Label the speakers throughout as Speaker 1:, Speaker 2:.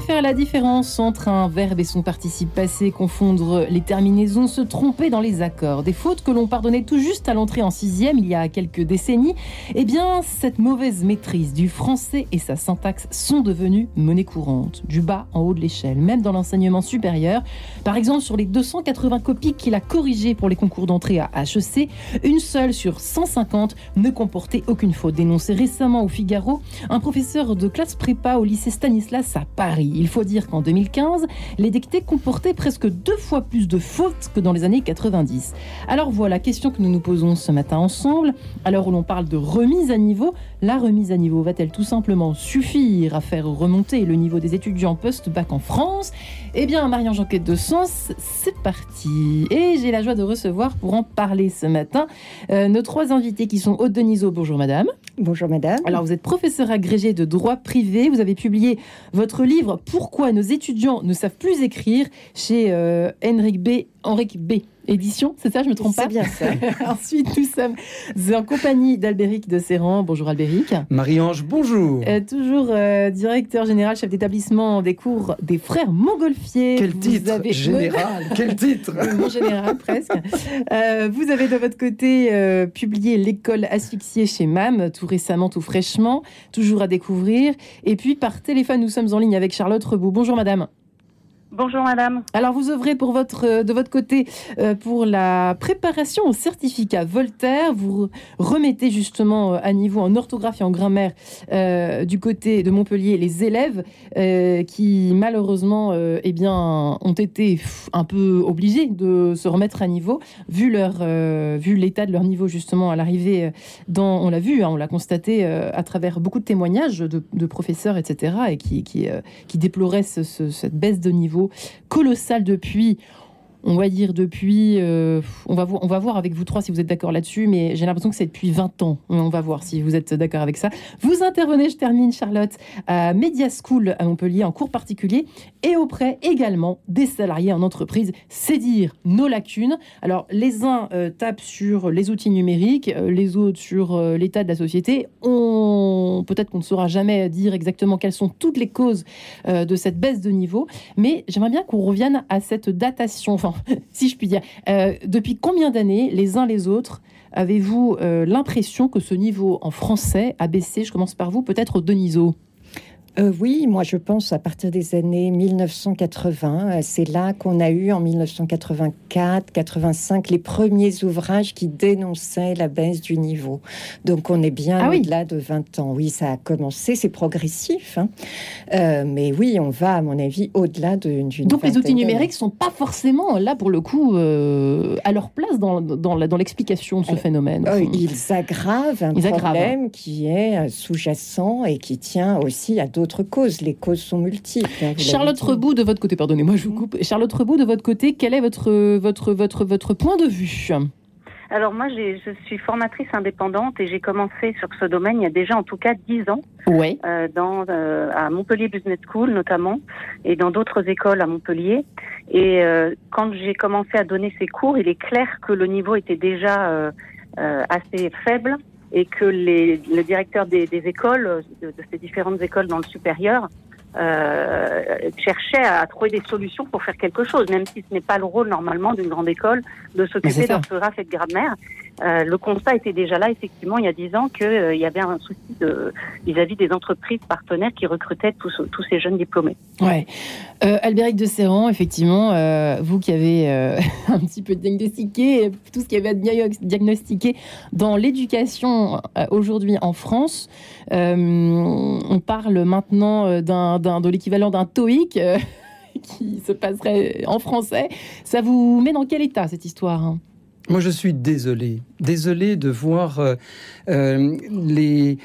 Speaker 1: faire la différence entre un verbe et son participe passé, confondre les terminaisons, se tromper dans les accords. Des fautes que l'on pardonnait tout juste à l'entrée en sixième il y a quelques décennies. Eh bien, cette mauvaise maîtrise du français et sa syntaxe sont devenues monnaie courante, du bas en haut de l'échelle, même dans l'enseignement supérieur. Par exemple, sur les 280 copies qu'il a corrigées pour les concours d'entrée à HEC, une seule sur 150 ne comportait aucune faute. Dénoncé récemment au Figaro, un professeur de classe prépa au lycée Stanislas à Paris. Il faut dire qu'en 2015, les dictées comportaient presque deux fois plus de fautes que dans les années 90. Alors voilà, question que nous nous posons ce matin ensemble. Alors où l'on parle de remise à niveau, la remise à niveau va-t-elle tout simplement suffire à faire remonter le niveau des étudiants post-bac en France? Eh bien, Marie-Ange Enquête de Sens, c'est parti. Et j'ai la joie de recevoir pour en parler ce matin euh, nos trois invités qui sont Aude Denisot. Bonjour madame.
Speaker 2: Bonjour madame.
Speaker 1: Alors vous êtes professeur agrégé de droit privé. Vous avez publié votre livre Pourquoi nos étudiants ne savent plus écrire chez euh, Henrik B. Henrik B édition, c'est ça, je me trompe pas
Speaker 2: C'est bien ça.
Speaker 1: Ensuite, nous sommes en compagnie d'Albéric de Serran. Bonjour Albéric.
Speaker 3: Marie-Ange, bonjour.
Speaker 1: Euh, toujours euh, directeur général, chef d'établissement des cours des frères Montgolfier.
Speaker 3: Quel titre général Quel titre
Speaker 1: Mon général, presque. Euh, vous avez de votre côté euh, publié L'école asphyxiée chez MAM, tout récemment, tout fraîchement, toujours à découvrir. Et puis, par téléphone, nous sommes en ligne avec Charlotte Rebout. Bonjour madame.
Speaker 4: Bonjour madame.
Speaker 1: Alors vous œuvrez euh, de votre côté euh, pour la préparation au certificat Voltaire. Vous remettez justement euh, à niveau en orthographe et en grammaire du côté de Montpellier les élèves qui malheureusement eh ont été un peu obligés de se remettre à niveau vu, l'état de leur niveau justement à l'arrivée on l'a vu, hein, on l'a constaté à travers beaucoup de témoignages de, professeurs, etc. et qui, qui, déploraient ce- ce- cette baisse de niveau colossale depuis on va dire depuis, euh, on, va on va voir avec vous trois si vous êtes d'accord là-dessus, mais j'ai l'impression que c'est depuis 20 ans. On va voir si vous êtes d'accord avec ça. Vous intervenez, je termine, Charlotte, à Media School à Montpellier en cours particulier et auprès également des salariés en entreprise. C'est dire nos lacunes. Alors, les uns euh, tapent sur les outils numériques, euh, les autres sur l'état de la société. On Peut-être qu'on ne saura jamais dire exactement quelles sont toutes les causes de cette baisse de niveau, mais j'aimerais bien qu'on revienne à cette datation, enfin, si je puis dire. Euh, depuis combien d'années, les uns les autres, avez-vous euh, l'impression que ce niveau en français a baissé? Je commence par vous, peut-être Deniso.
Speaker 2: Euh, oui, moi je pense à partir des années 1980. euh, C'est là qu'on a eu en 1984-85 les premiers ouvrages qui dénonçaient la baisse du niveau. Donc on est bien
Speaker 1: Ah oui.
Speaker 2: au-delà de 20 ans. Oui, ça a commencé, c'est progressif. hein. Euh, mais oui, on va à mon avis au-delà de- d'une.
Speaker 1: Donc les outils numériques sont pas forcément là pour le coup euh, à leur place dans, dans, la- dans l'explication de ce phénomène.
Speaker 2: ils aggravent un
Speaker 1: Ils aggravent.
Speaker 2: problème qui est sous-jacent et qui tient aussi à d'autres causes. Les causes sont multiples. hein,
Speaker 1: Charlotte. Rebout, de votre côté, pardonnez-moi, je vous coupe. Charlotte Rebout, de votre côté, quel est votre, votre, votre, votre point de vue?
Speaker 4: Alors moi, je suis formatrice indépendante et j'ai commencé sur ce domaine il y a déjà en tout cas dix ans,
Speaker 1: Ouais.
Speaker 4: euh, dans, euh, à Montpellier Business School notamment, et dans d'autres écoles à Montpellier. Et euh, quand j'ai commencé à donner ces cours, il est clair que le niveau était déjà euh, euh, assez faible et que les, le directeur des, écoles, de ces différentes écoles dans le supérieur, euh, cherchait à trouver des solutions pour faire quelque chose, même si ce n'est pas le rôle normalement d'une grande école de s'occuper d'orthographe et de grammaire. Euh, le constat était déjà là, effectivement, il y a dix ans, qu'il y avait un souci de- vis-à-vis des entreprises partenaires qui recrutaient tous, tous ces jeunes diplômés.
Speaker 1: Ouais. Euh, Albéric de Serran, effectivement, euh, vous qui avez euh, un petit peu diagnostiqué tout ce qui avait à dia- diagnostiquer dans l'éducation euh, aujourd'hui en France, euh, on parle maintenant euh, d'un, de l'équivalent d'un TOEIC euh, qui se passerait en français. Ça vous met dans quel état cette histoire hein?
Speaker 3: Moi, je suis désolé. Désolé de voir euh, euh, les,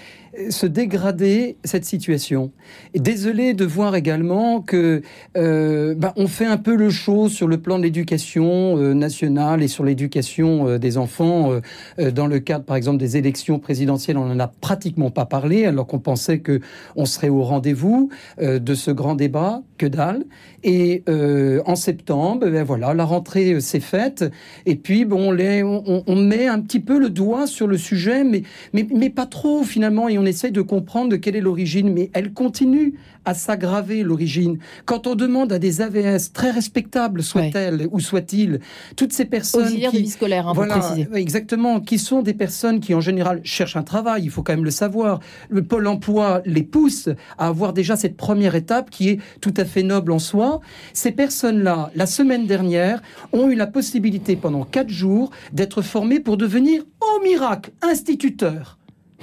Speaker 3: se dégrader cette situation. Désolé de voir également que euh, bah, on fait un peu le show sur le plan de l'éducation euh, nationale et sur l'éducation euh, des enfants. dans le cadre, par exemple, des élections présidentielles, on n'en a pratiquement pas parlé, alors qu'on pensait que on serait au rendez-vous de ce grand débat. Que dalle. Et en septembre, ben voilà, la rentrée s'est faite. Et puis, bon, on, met un petit peu le doigt sur le sujet, mais, mais, pas trop finalement. On essaye de comprendre de quelle est l'origine, mais elle continue à s'aggraver, l'origine. Quand on demande à des AVS, très respectables soient-elles ou soient-ils, toutes ces personnes...
Speaker 1: Auxiliaires
Speaker 3: qui,
Speaker 1: de vie scolaire, hein,
Speaker 3: voilà,
Speaker 1: pour.
Speaker 3: Exactement, qui sont des personnes qui, en général, cherchent un travail, il faut quand même le savoir. Le Pôle emploi les pousse à avoir déjà cette première étape qui est tout à fait noble en soi. Ces personnes-là, la semaine dernière, ont eu la possibilité pendant quatre jours d'être formées pour devenir, au miracle, instituteurs.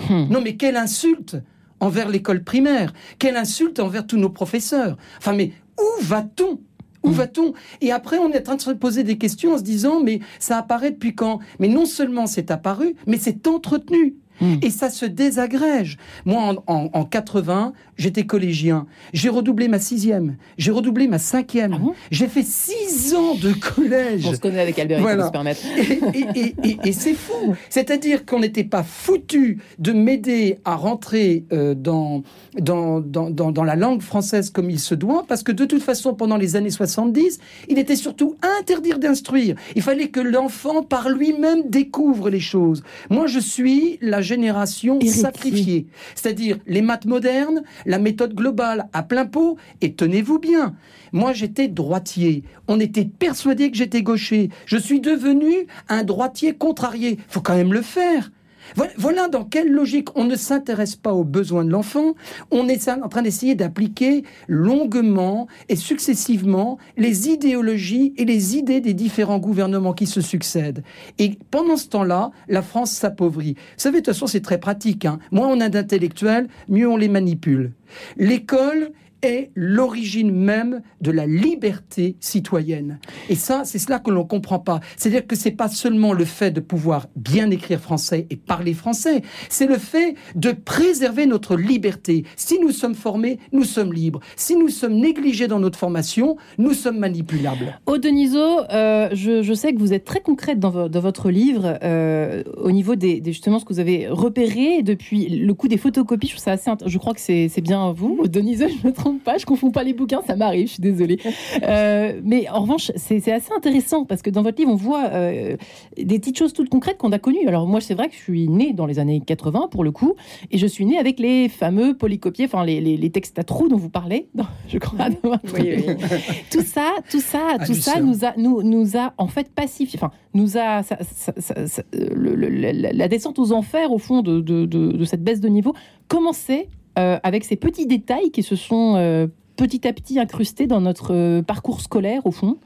Speaker 1: Hmm.
Speaker 3: Non mais quelle insulte envers l'école primaire, quelle insulte envers tous nos professeurs. Enfin mais où va-t-on? Où va-t-on? Et après, on est en train de se poser des questions en se disant, mais ça apparaît depuis quand? Mais non seulement c'est apparu, mais c'est entretenu.
Speaker 1: Mm.
Speaker 3: Et ça se désagrège. Moi, en, en, en 80, j'étais collégien. J'ai redoublé ma sixième. J'ai redoublé ma cinquième.
Speaker 1: Ah bon
Speaker 3: J'ai fait six ans de collège.
Speaker 1: On se connaît avec Albert,
Speaker 3: Voilà.
Speaker 1: se permettre.
Speaker 3: Et, et- et- et- et c'est fou. C'est-à-dire qu'on n'était pas foutu de m'aider à rentrer euh, dans, dans, dans, dans, dans la langue française comme il se doit, parce que de toute façon, pendant les années 70, il était surtout interdire d'instruire. Il fallait que l'enfant, par lui-même, découvre les choses. Moi, je suis la génération
Speaker 1: Héritier.
Speaker 3: sacrifiée. C'est-à-dire les maths modernes, la méthode globale à plein pot, et tenez-vous bien. Moi, j'étais droitier. On était persuadé que j'étais gaucher. Je suis devenu un droitier contrarié. Faut quand même le faire. Voilà- dans quelle logique on ne s'intéresse pas aux besoins de l'enfant, on est en train d'essayer d'appliquer longuement et successivement les idéologies et les idées des différents gouvernements qui se succèdent. Et pendant ce temps-là, la France s'appauvrit. Vous savez, de toute façon, c'est très pratique. hein. Moins on a d'intellectuels, mieux on les manipule. L'école est l'origine même de la liberté citoyenne. Et ça, c'est cela que l'on ne comprend pas. C'est-à-dire que c'est pas seulement le fait de pouvoir bien écrire français et parler français, c'est le fait de préserver notre liberté. Si nous sommes formés, nous sommes libres. Si nous sommes négligés dans notre formation, nous sommes manipulables.
Speaker 1: Aude Denisot, euh, je, sais que vous êtes très concrète dans, vo- dans votre livre euh, au niveau des, des- justement ce que vous avez repéré depuis le coup des photocopies. Je trouve ça assez. Je crois que c'est bien vous, Aude Denisot. Je me trompe pas. Je confonds pas les bouquins. Ça m'arrive. Je suis désolée. Euh, mais en revanche, c'est c'est assez intéressant parce que dans votre livre, on voit euh, des petites choses toutes concrètes qu'on a connues. Alors moi, c'est vrai que je suis née dans les années 80 pour le coup, et je suis née avec les fameux polycopiés, enfin les, les, les textes à trous dont vous parlez. dans- je crois. dans votre
Speaker 2: Oui,
Speaker 1: livre.
Speaker 2: oui.
Speaker 1: tout ça, tout ça, tout ça nous a, nous, nous a en fait pacifié. Enfin, nous a ça- ça- ça- ça- le- le- la, la descente aux enfers au fond de, de, de- de cette baisse de niveau commençait euh, avec ces petits détails qui se sont euh, petit à petit incrustés dans notre euh, parcours scolaire au fond.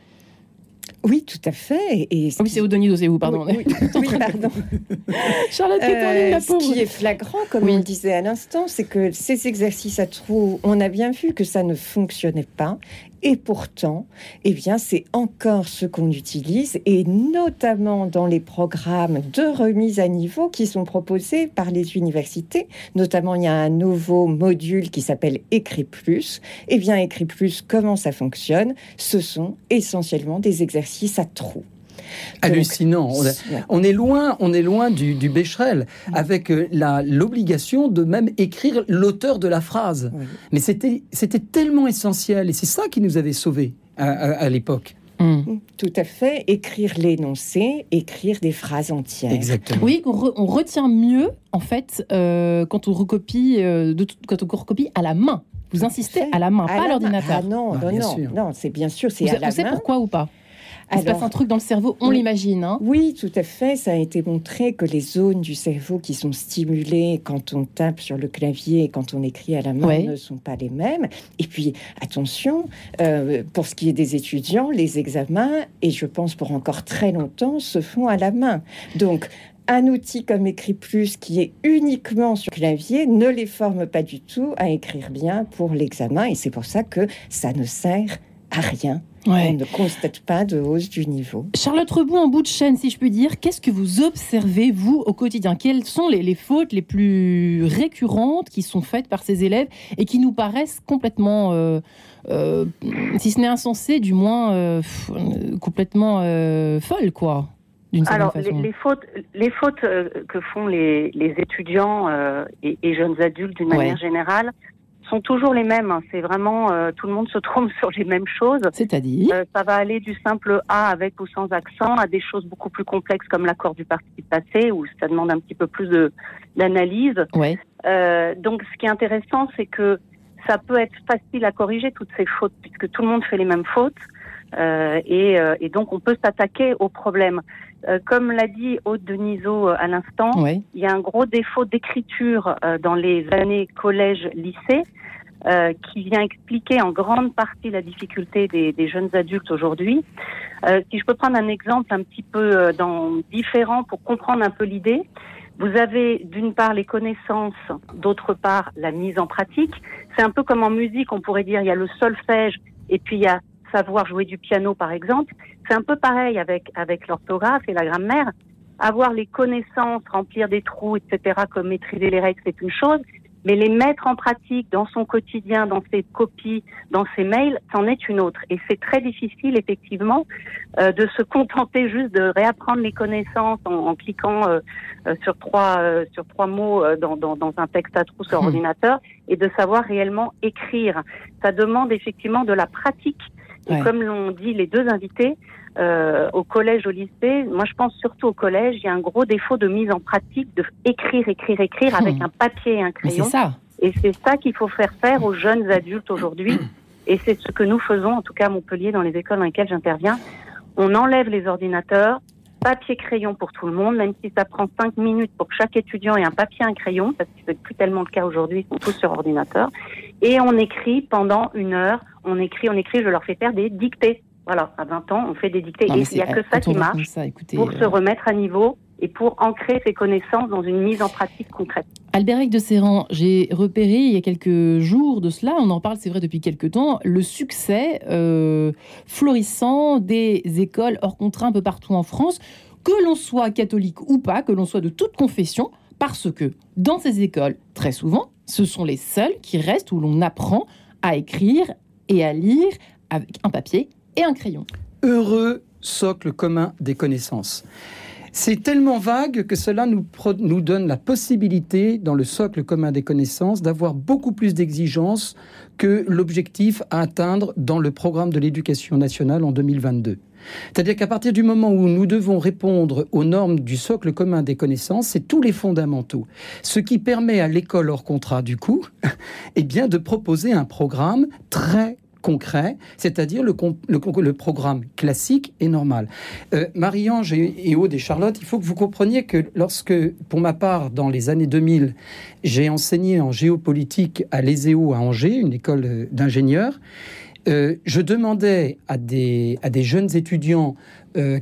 Speaker 2: Oui, tout à fait. Et ce
Speaker 1: Ah oui, c'est Odoniso, c'est vous, pardon.
Speaker 2: Oui, oui, oui, pardon.
Speaker 1: Charlotte est en ligne, la
Speaker 2: ce qui est flagrant, comme
Speaker 1: Oui.
Speaker 2: on le disait à l'instant, c'est que ces exercices à trous, on a bien vu que ça ne fonctionnait pas. Et pourtant, eh c'est encore ce qu'on utilise, et notamment dans les programmes de remise à niveau qui sont proposés par les universités. Notamment, il y a un nouveau module qui s'appelle Écrit Plus. Eh Écrit Plus, comment ça fonctionne? Ce sont essentiellement des exercices à trous.
Speaker 3: Hallucinant. On, est loin, on est loin du, du Becherel, avec euh, la- l'obligation de même écrire l'auteur de la phrase.
Speaker 2: Oui.
Speaker 3: Mais c'était c'était tellement essentiel, et c'est ça qui nous avait sauvés à, à- à l'époque.
Speaker 1: Hum.
Speaker 2: Tout à fait. Écrire l'énoncé, écrire des phrases entières.
Speaker 3: Exactement.
Speaker 1: Oui, re- on retient mieux en fait euh, quand on recopie, euh, de quand on recopie à la main. Vous insistez à la main,
Speaker 2: À
Speaker 1: pas à l'ordinateur.
Speaker 2: Ah non,
Speaker 3: Ah,
Speaker 2: non,
Speaker 3: bien
Speaker 2: non, c'est bien sûr, c'est
Speaker 1: Vous,
Speaker 2: à la
Speaker 1: vous savez pourquoi ou pas? Il se passe
Speaker 2: Alors,
Speaker 1: un truc dans le cerveau, on
Speaker 2: Oui.
Speaker 1: l'imagine. Hein
Speaker 2: Oui, tout à fait. Ça a été montré que les zones du cerveau qui sont stimulées quand on tape sur le clavier et quand on écrit à la main ne sont pas les mêmes. Et puis, attention, euh, pour ce qui est des étudiants, les examens, et je pense pour encore très longtemps, se font à la main. Donc, un outil comme Écrit Plus qui est uniquement sur clavier ne les forme pas du tout à écrire bien pour l'examen. Et c'est pour ça que ça ne sert à rien. On ne constate pas de hausse du niveau.
Speaker 1: Charlotte Rebout, en bout de chaîne, si je puis dire, qu'est-ce que vous observez, vous, au quotidien? Quelles sont les, les fautes les plus récurrentes qui sont faites par ces élèves et qui nous paraissent complètement, euh, euh, si ce n'est insensées, du moins euh, pff, complètement euh, folles, quoi,
Speaker 4: Alors, les, fautes, les fautes euh, que font les, les étudiants euh, et, et jeunes adultes d'une
Speaker 1: Ouais.
Speaker 4: manière générale sont toujours les mêmes. C'est vraiment tout le monde se trompe sur les mêmes choses.
Speaker 1: C'est-à-dire
Speaker 4: Ça va aller du simple A avec ou sans accent à des choses beaucoup plus complexes comme l'accord du participe passé où ça demande un petit peu plus d'analyse.
Speaker 1: Ouais.
Speaker 4: donc ce qui est intéressant, c'est que ça peut être facile à corriger toutes ces fautes puisque tout le monde fait les mêmes fautes. Euh, et, euh, et, donc on peut s'attaquer au problème. Euh, comme l'a dit Aude Denisot à l'instant, il y a un gros défaut d'écriture dans les années collège-lycée qui vient expliquer en grande partie la difficulté des, des jeunes adultes aujourd'hui. si je peux prendre un exemple un petit peu dans, différent pour comprendre un peu l'idée, vous avez d'une part les connaissances, d'autre part la mise en pratique. C'est un peu comme en musique, on pourrait dire il y a le solfège et puis il y a savoir jouer du piano, par exemple. C'est un peu pareil avec, avec l'orthographe et la grammaire. Avoir les connaissances, remplir des trous, etc., comme maîtriser les règles, c'est une chose. Mais les mettre en pratique dans son quotidien, dans ses copies, dans ses mails, c'en est une autre. Et c'est très difficile, effectivement, euh, de se contenter juste de réapprendre les connaissances en, en cliquant euh, euh sur trois euh, sur trois mots euh, dans, dans, dans, un texte à trous sur hmm. ordinateur et de savoir réellement écrire. Ça demande effectivement de la pratique et comme l'ont dit les deux invités, euh, au collège, au lycée, moi je pense surtout au collège, il y a un gros défaut de mise en pratique de écrire, écrire, écrire avec hmm. un papier et un crayon.
Speaker 1: Ça.
Speaker 4: Et c'est ça qu'il faut faire faire aux jeunes adultes aujourd'hui. Et c'est ce que nous faisons, en tout cas à Montpellier, dans les écoles dans lesquelles j'interviens. On enlève les ordinateurs, papier crayon pour tout le monde, même si ça prend cinq minutes pour chaque étudiant et un papier et un crayon, parce que c'est plus tellement le cas aujourd'hui, ils sont tous sur ordinateur. Et on écrit pendant une heure, on écrit, on écrit, je leur fais faire des dictées. Voilà, à 20 ans, on fait des dictées. et il n'y a que ça qui marche pour se euh, remettre à niveau et pour ancrer ses connaissances dans une mise en pratique concrète.
Speaker 1: Albéric de Serran, j'ai repéré il y a quelques jours de cela, on en parle c'est vrai depuis quelques temps, le succès euh, florissant des écoles hors contrat un peu partout en France, que l'on soit catholique ou pas, que l'on soit de toute confession, parce que dans ces écoles, très souvent, ce sont les seuls qui restent où l'on apprend à écrire et à lire avec un papier et un crayon.
Speaker 3: Heureux socle commun des connaissances. C'est tellement vague que cela nous, donne la possibilité, dans le socle commun des connaissances, d'avoir beaucoup plus d'exigences que l'objectif à atteindre dans le programme de l'éducation nationale en 2022. C'est-à-dire qu'à partir du moment où nous devons répondre aux normes du socle commun des connaissances, c'est tous les fondamentaux. Ce qui permet à l'école hors contrat, du coup, eh bien, de proposer un programme très concret, c'est-à-dire le, le, programme classique et normal. Euh, Marie-Ange et, Aude et Charlotte, il faut que vous compreniez que lorsque, pour ma part, dans les années 2000, j'ai enseigné en géopolitique à l'ESEO à Angers, une école euh, d'ingénieurs, euh, je demandais à des, à des jeunes étudiants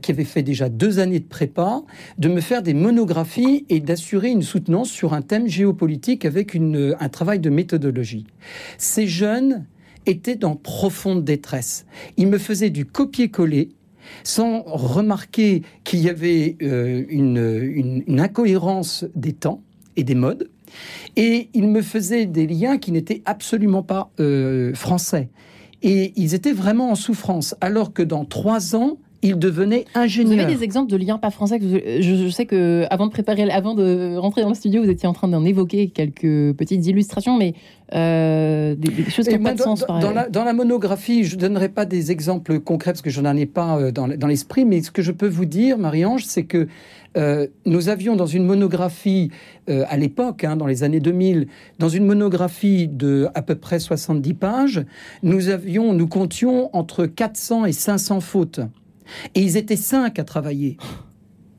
Speaker 3: qui avaient fait déjà deux années de prépa de me faire des monographies et d'assurer une soutenance sur un thème géopolitique avec une, un travail de méthodologie. Ces jeunes était en profonde détresse. Il me faisait du copier-coller sans remarquer qu'il y avait euh, une, incohérence des temps et des modes. Et il me faisait des liens qui n'étaient absolument pas euh, français. Et ils étaient vraiment en souffrance. Alors que dans trois ans, il devenait ingénieur.
Speaker 1: Vous avez des exemples de liens pas français je, sais que avant de préparer, avant de rentrer dans le studio, vous étiez en train d'en évoquer quelques petites illustrations, mais euh, des, choses qui n'ont pas de sens.
Speaker 3: Dans, la, dans, la, monographie, je ne donnerai pas des exemples concrets parce que je n'en ai pas euh, dans, dans l'esprit, mais ce que je peux vous dire, Marie-Ange, c'est que euh, nous avions dans une monographie à l'époque, hein, dans les années 2000, dans une monographie de à peu près 70 pages, nous avions, nous comptions entre 400 et 500 fautes. Et ils étaient cinq à travailler.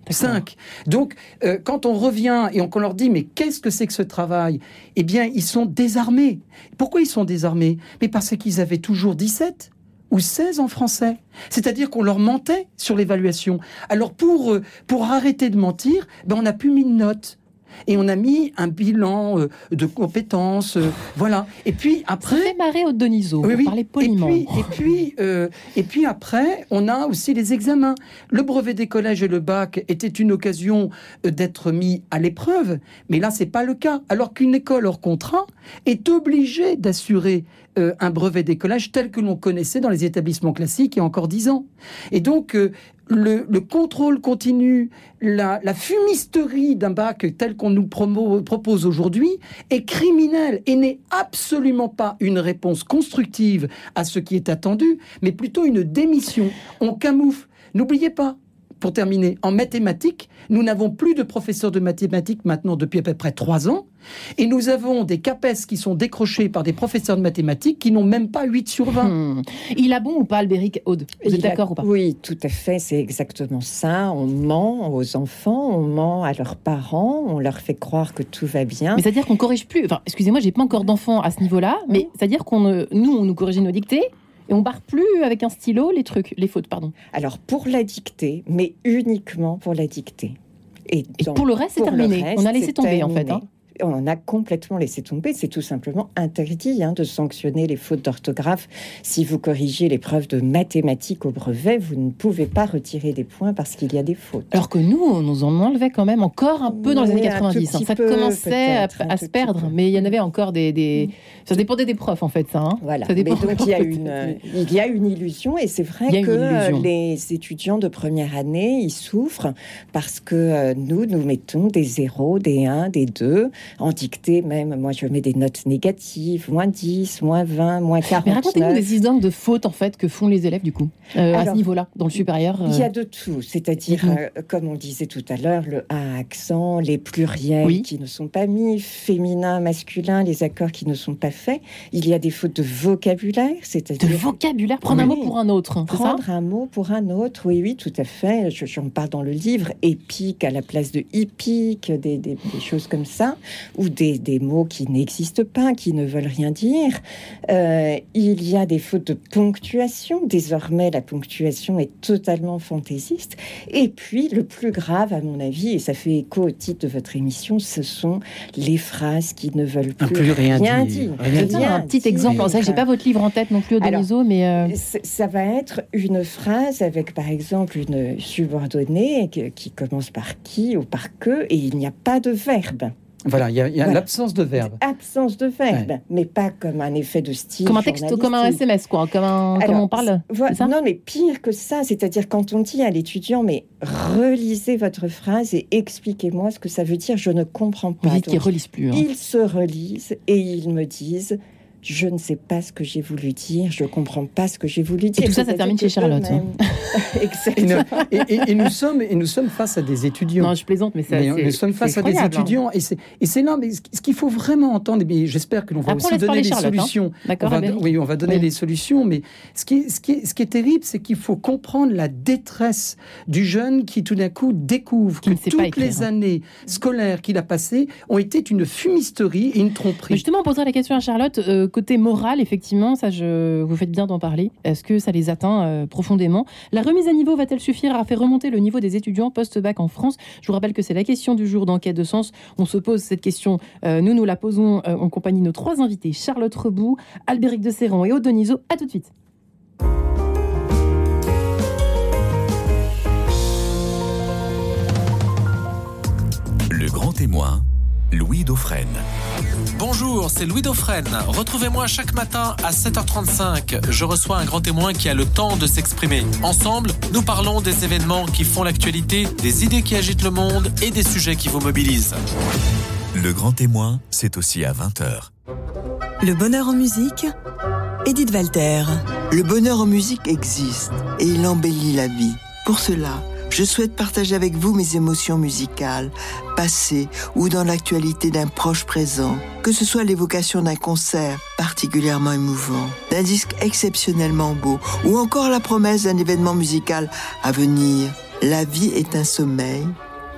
Speaker 3: Cinq. Donc, euh, quand on revient et qu'on leur dit, mais qu'est-ce que c'est que ce travail? Eh bien, ils sont désarmés. Pourquoi ils sont désarmés? Mais parce qu'ils avaient toujours 17 ou 16 en français. C'est-à-dire qu'on leur mentait sur l'évaluation. Alors, pour, euh, pour arrêter de mentir, ben, on n'a plus mis de notes et on a mis un bilan euh, de compétences, euh, voilà. Et puis après,
Speaker 1: ça fait marrer au Donizo. Oui, oui. poliment.
Speaker 3: Et puis, et puis, euh, et puis après, on a aussi les examens. Le brevet des collèges et le bac était une occasion d'être mis à l'épreuve, mais là c'est pas le cas. Alors qu'une école hors contrat est obligée d'assurer un brevet des collèges tel que l'on connaissait dans les établissements classiques il y a encore dix ans. Et donc le, contrôle continu, la, fumisterie d'un bac tel qu'on nous propose aujourd'hui est criminel et n'est absolument pas une réponse constructive à ce qui est attendu, mais plutôt une démission. On camoufle. N'oubliez pas, pour terminer, en mathématiques, nous n'avons plus de professeurs de mathématiques maintenant depuis à peu près trois ans. Et nous avons des CAPES qui sont décrochés par des professeurs de mathématiques qui n'ont même pas 8 sur 20. Hmm.
Speaker 1: Il a bon ou pas, Albéric Aude? Vous êtes d'accord ou pas?
Speaker 2: Oui, tout à fait, c'est exactement ça. On ment aux enfants, on ment à leurs parents, on leur fait croire que tout va bien.
Speaker 1: Mais c'est-à-dire qu'on corrige plus. Enfin, excusez-moi, j'ai pas encore d'enfants à ce niveau-là, mais c'est-à-dire qu'on nous, on nous corrige nos dictées et on barre plus avec un stylo les trucs, les fautes, pardon.
Speaker 2: Alors pour la dictée, mais uniquement pour la dictée.
Speaker 1: Et, pour le reste, c'est terminé. on a laissé tomber en fait. Hein
Speaker 2: on a complètement laissé tomber. C'est tout simplement interdit hein, de sanctionner les fautes d'orthographe. Si vous corrigez les preuves de mathématiques au brevet, vous ne pouvez pas retirer des points parce qu'il y a des fautes.
Speaker 1: Alors que nous, on nous en enlevait quand même encore un peu dans les années 90. Hein. Ça commençait à, se perdre, mais il y en avait encore des, Ça dépendait des profs, en fait, ça. Hein.
Speaker 2: Voilà. mais donc, il y, a une, il y a une illusion, et c'est vrai que les étudiants de première année, ils souffrent parce que euh, nous, nous mettons des 0, des 1, des 2 en dictée même. Moi, je mets des notes négatives, moins 10, moins 20, moins 40. Mais
Speaker 1: racontez-nous des exemples de fautes, en fait, que font les élèves, du coup, euh, à ce niveau-là, dans le supérieur.
Speaker 2: Il y a euh, de tout. C'est-à-dire, euh, comme on disait tout à l'heure, le A accent, les pluriels qui ne sont pas mis, féminin, masculin, les accords qui ne sont pas faits. Il y a des fautes de vocabulaire, c'est-à-dire...
Speaker 1: De vocabulaire Prendre un mot pour un autre,
Speaker 2: Prendre un mot pour un autre, oui, oui, tout à fait. J'en parle dans le livre. Épique à la place de hippique, des, des choses comme ça ou des, des mots qui n'existent pas, qui ne veulent rien dire. Euh, il y a des fautes de ponctuation. Désormais, la ponctuation est totalement fantaisiste. Et puis, le plus grave, à mon avis, et ça fait écho au titre de votre émission, ce sont les phrases qui ne veulent plus, rien, dire.
Speaker 1: un petit exemple. Je j'ai pas votre livre en tête non plus, Deniso, mais euh,
Speaker 2: ça va être une phrase avec, par exemple, une subordonnée qui commence par qui ou par que, et il n'y a pas de verbe.
Speaker 3: Voilà, il y a, l'absence de verbe.
Speaker 2: Absence de verbe, mais pas comme un effet de style.
Speaker 1: Comme un texte, comme un SMS, quoi, comme, on parle.
Speaker 2: non, mais pire que ça, c'est-à-dire quand on dit à l'étudiant, mais relisez votre phrase et expliquez-moi ce que ça veut dire, je ne comprends pas.
Speaker 1: Vous dites qu'ils relisent plus. Hein.
Speaker 2: Ils se relisent et ils me disent je ne sais pas ce que j'ai voulu dire, je ne comprends pas ce que j'ai voulu dire.
Speaker 1: Et tout ça, ça termine chez Charlotte. Hein.
Speaker 2: Exactement.
Speaker 3: Et, nous sommes, et nous sommes face à des étudiants.
Speaker 1: Non, je plaisante, mais, ça,
Speaker 3: nous sommes face à des hein. étudiants. Et c'est là, mais ce qu'il faut vraiment entendre, et j'espère que l'on va aussi donner des hein. solutions. oui, on va donner des solutions, mais ce qui, ce qui, est, ce qui est terrible, c'est qu'il faut comprendre la détresse du jeune qui tout d'un coup découvre que toutes les années scolaires qu'il a passées ont été une fumisterie et une tromperie.
Speaker 1: justement, on posera la question à Charlotte. Euh, côté moral, effectivement, ça, je, vous faites bien d'en parler. Est-ce que ça les atteint euh, profondément? La remise à niveau va-t-elle suffire à faire remonter le niveau des étudiants post-bac en France? Je vous rappelle que c'est la question du jour d'enquête de sens. On se pose cette question. Euh, nous, nous la posons euh, en compagnie de nos trois invités Charlotte Rebout, Albéric de Serran et Aude. À tout de suite.
Speaker 5: C'est Louis Dauphren. Retrouvez-moi chaque matin à 7h35. Je reçois un grand témoin qui a le temps de s'exprimer. Ensemble, nous parlons des événements qui font l'actualité, des idées qui agitent le monde et des sujets qui vous mobilisent.
Speaker 6: Le grand témoin, c'est aussi à 20h.
Speaker 7: Le bonheur en musique Edith Walter.
Speaker 8: Le bonheur en musique existe et il embellit la vie. Pour cela, je souhaite partager avec vous mes émotions musicales, passées ou dans l'actualité d'un proche présent, que ce soit l'évocation d'un concert particulièrement émouvant, d'un disque exceptionnellement beau, ou encore la promesse d'un événement musical à venir. La vie est un sommeil,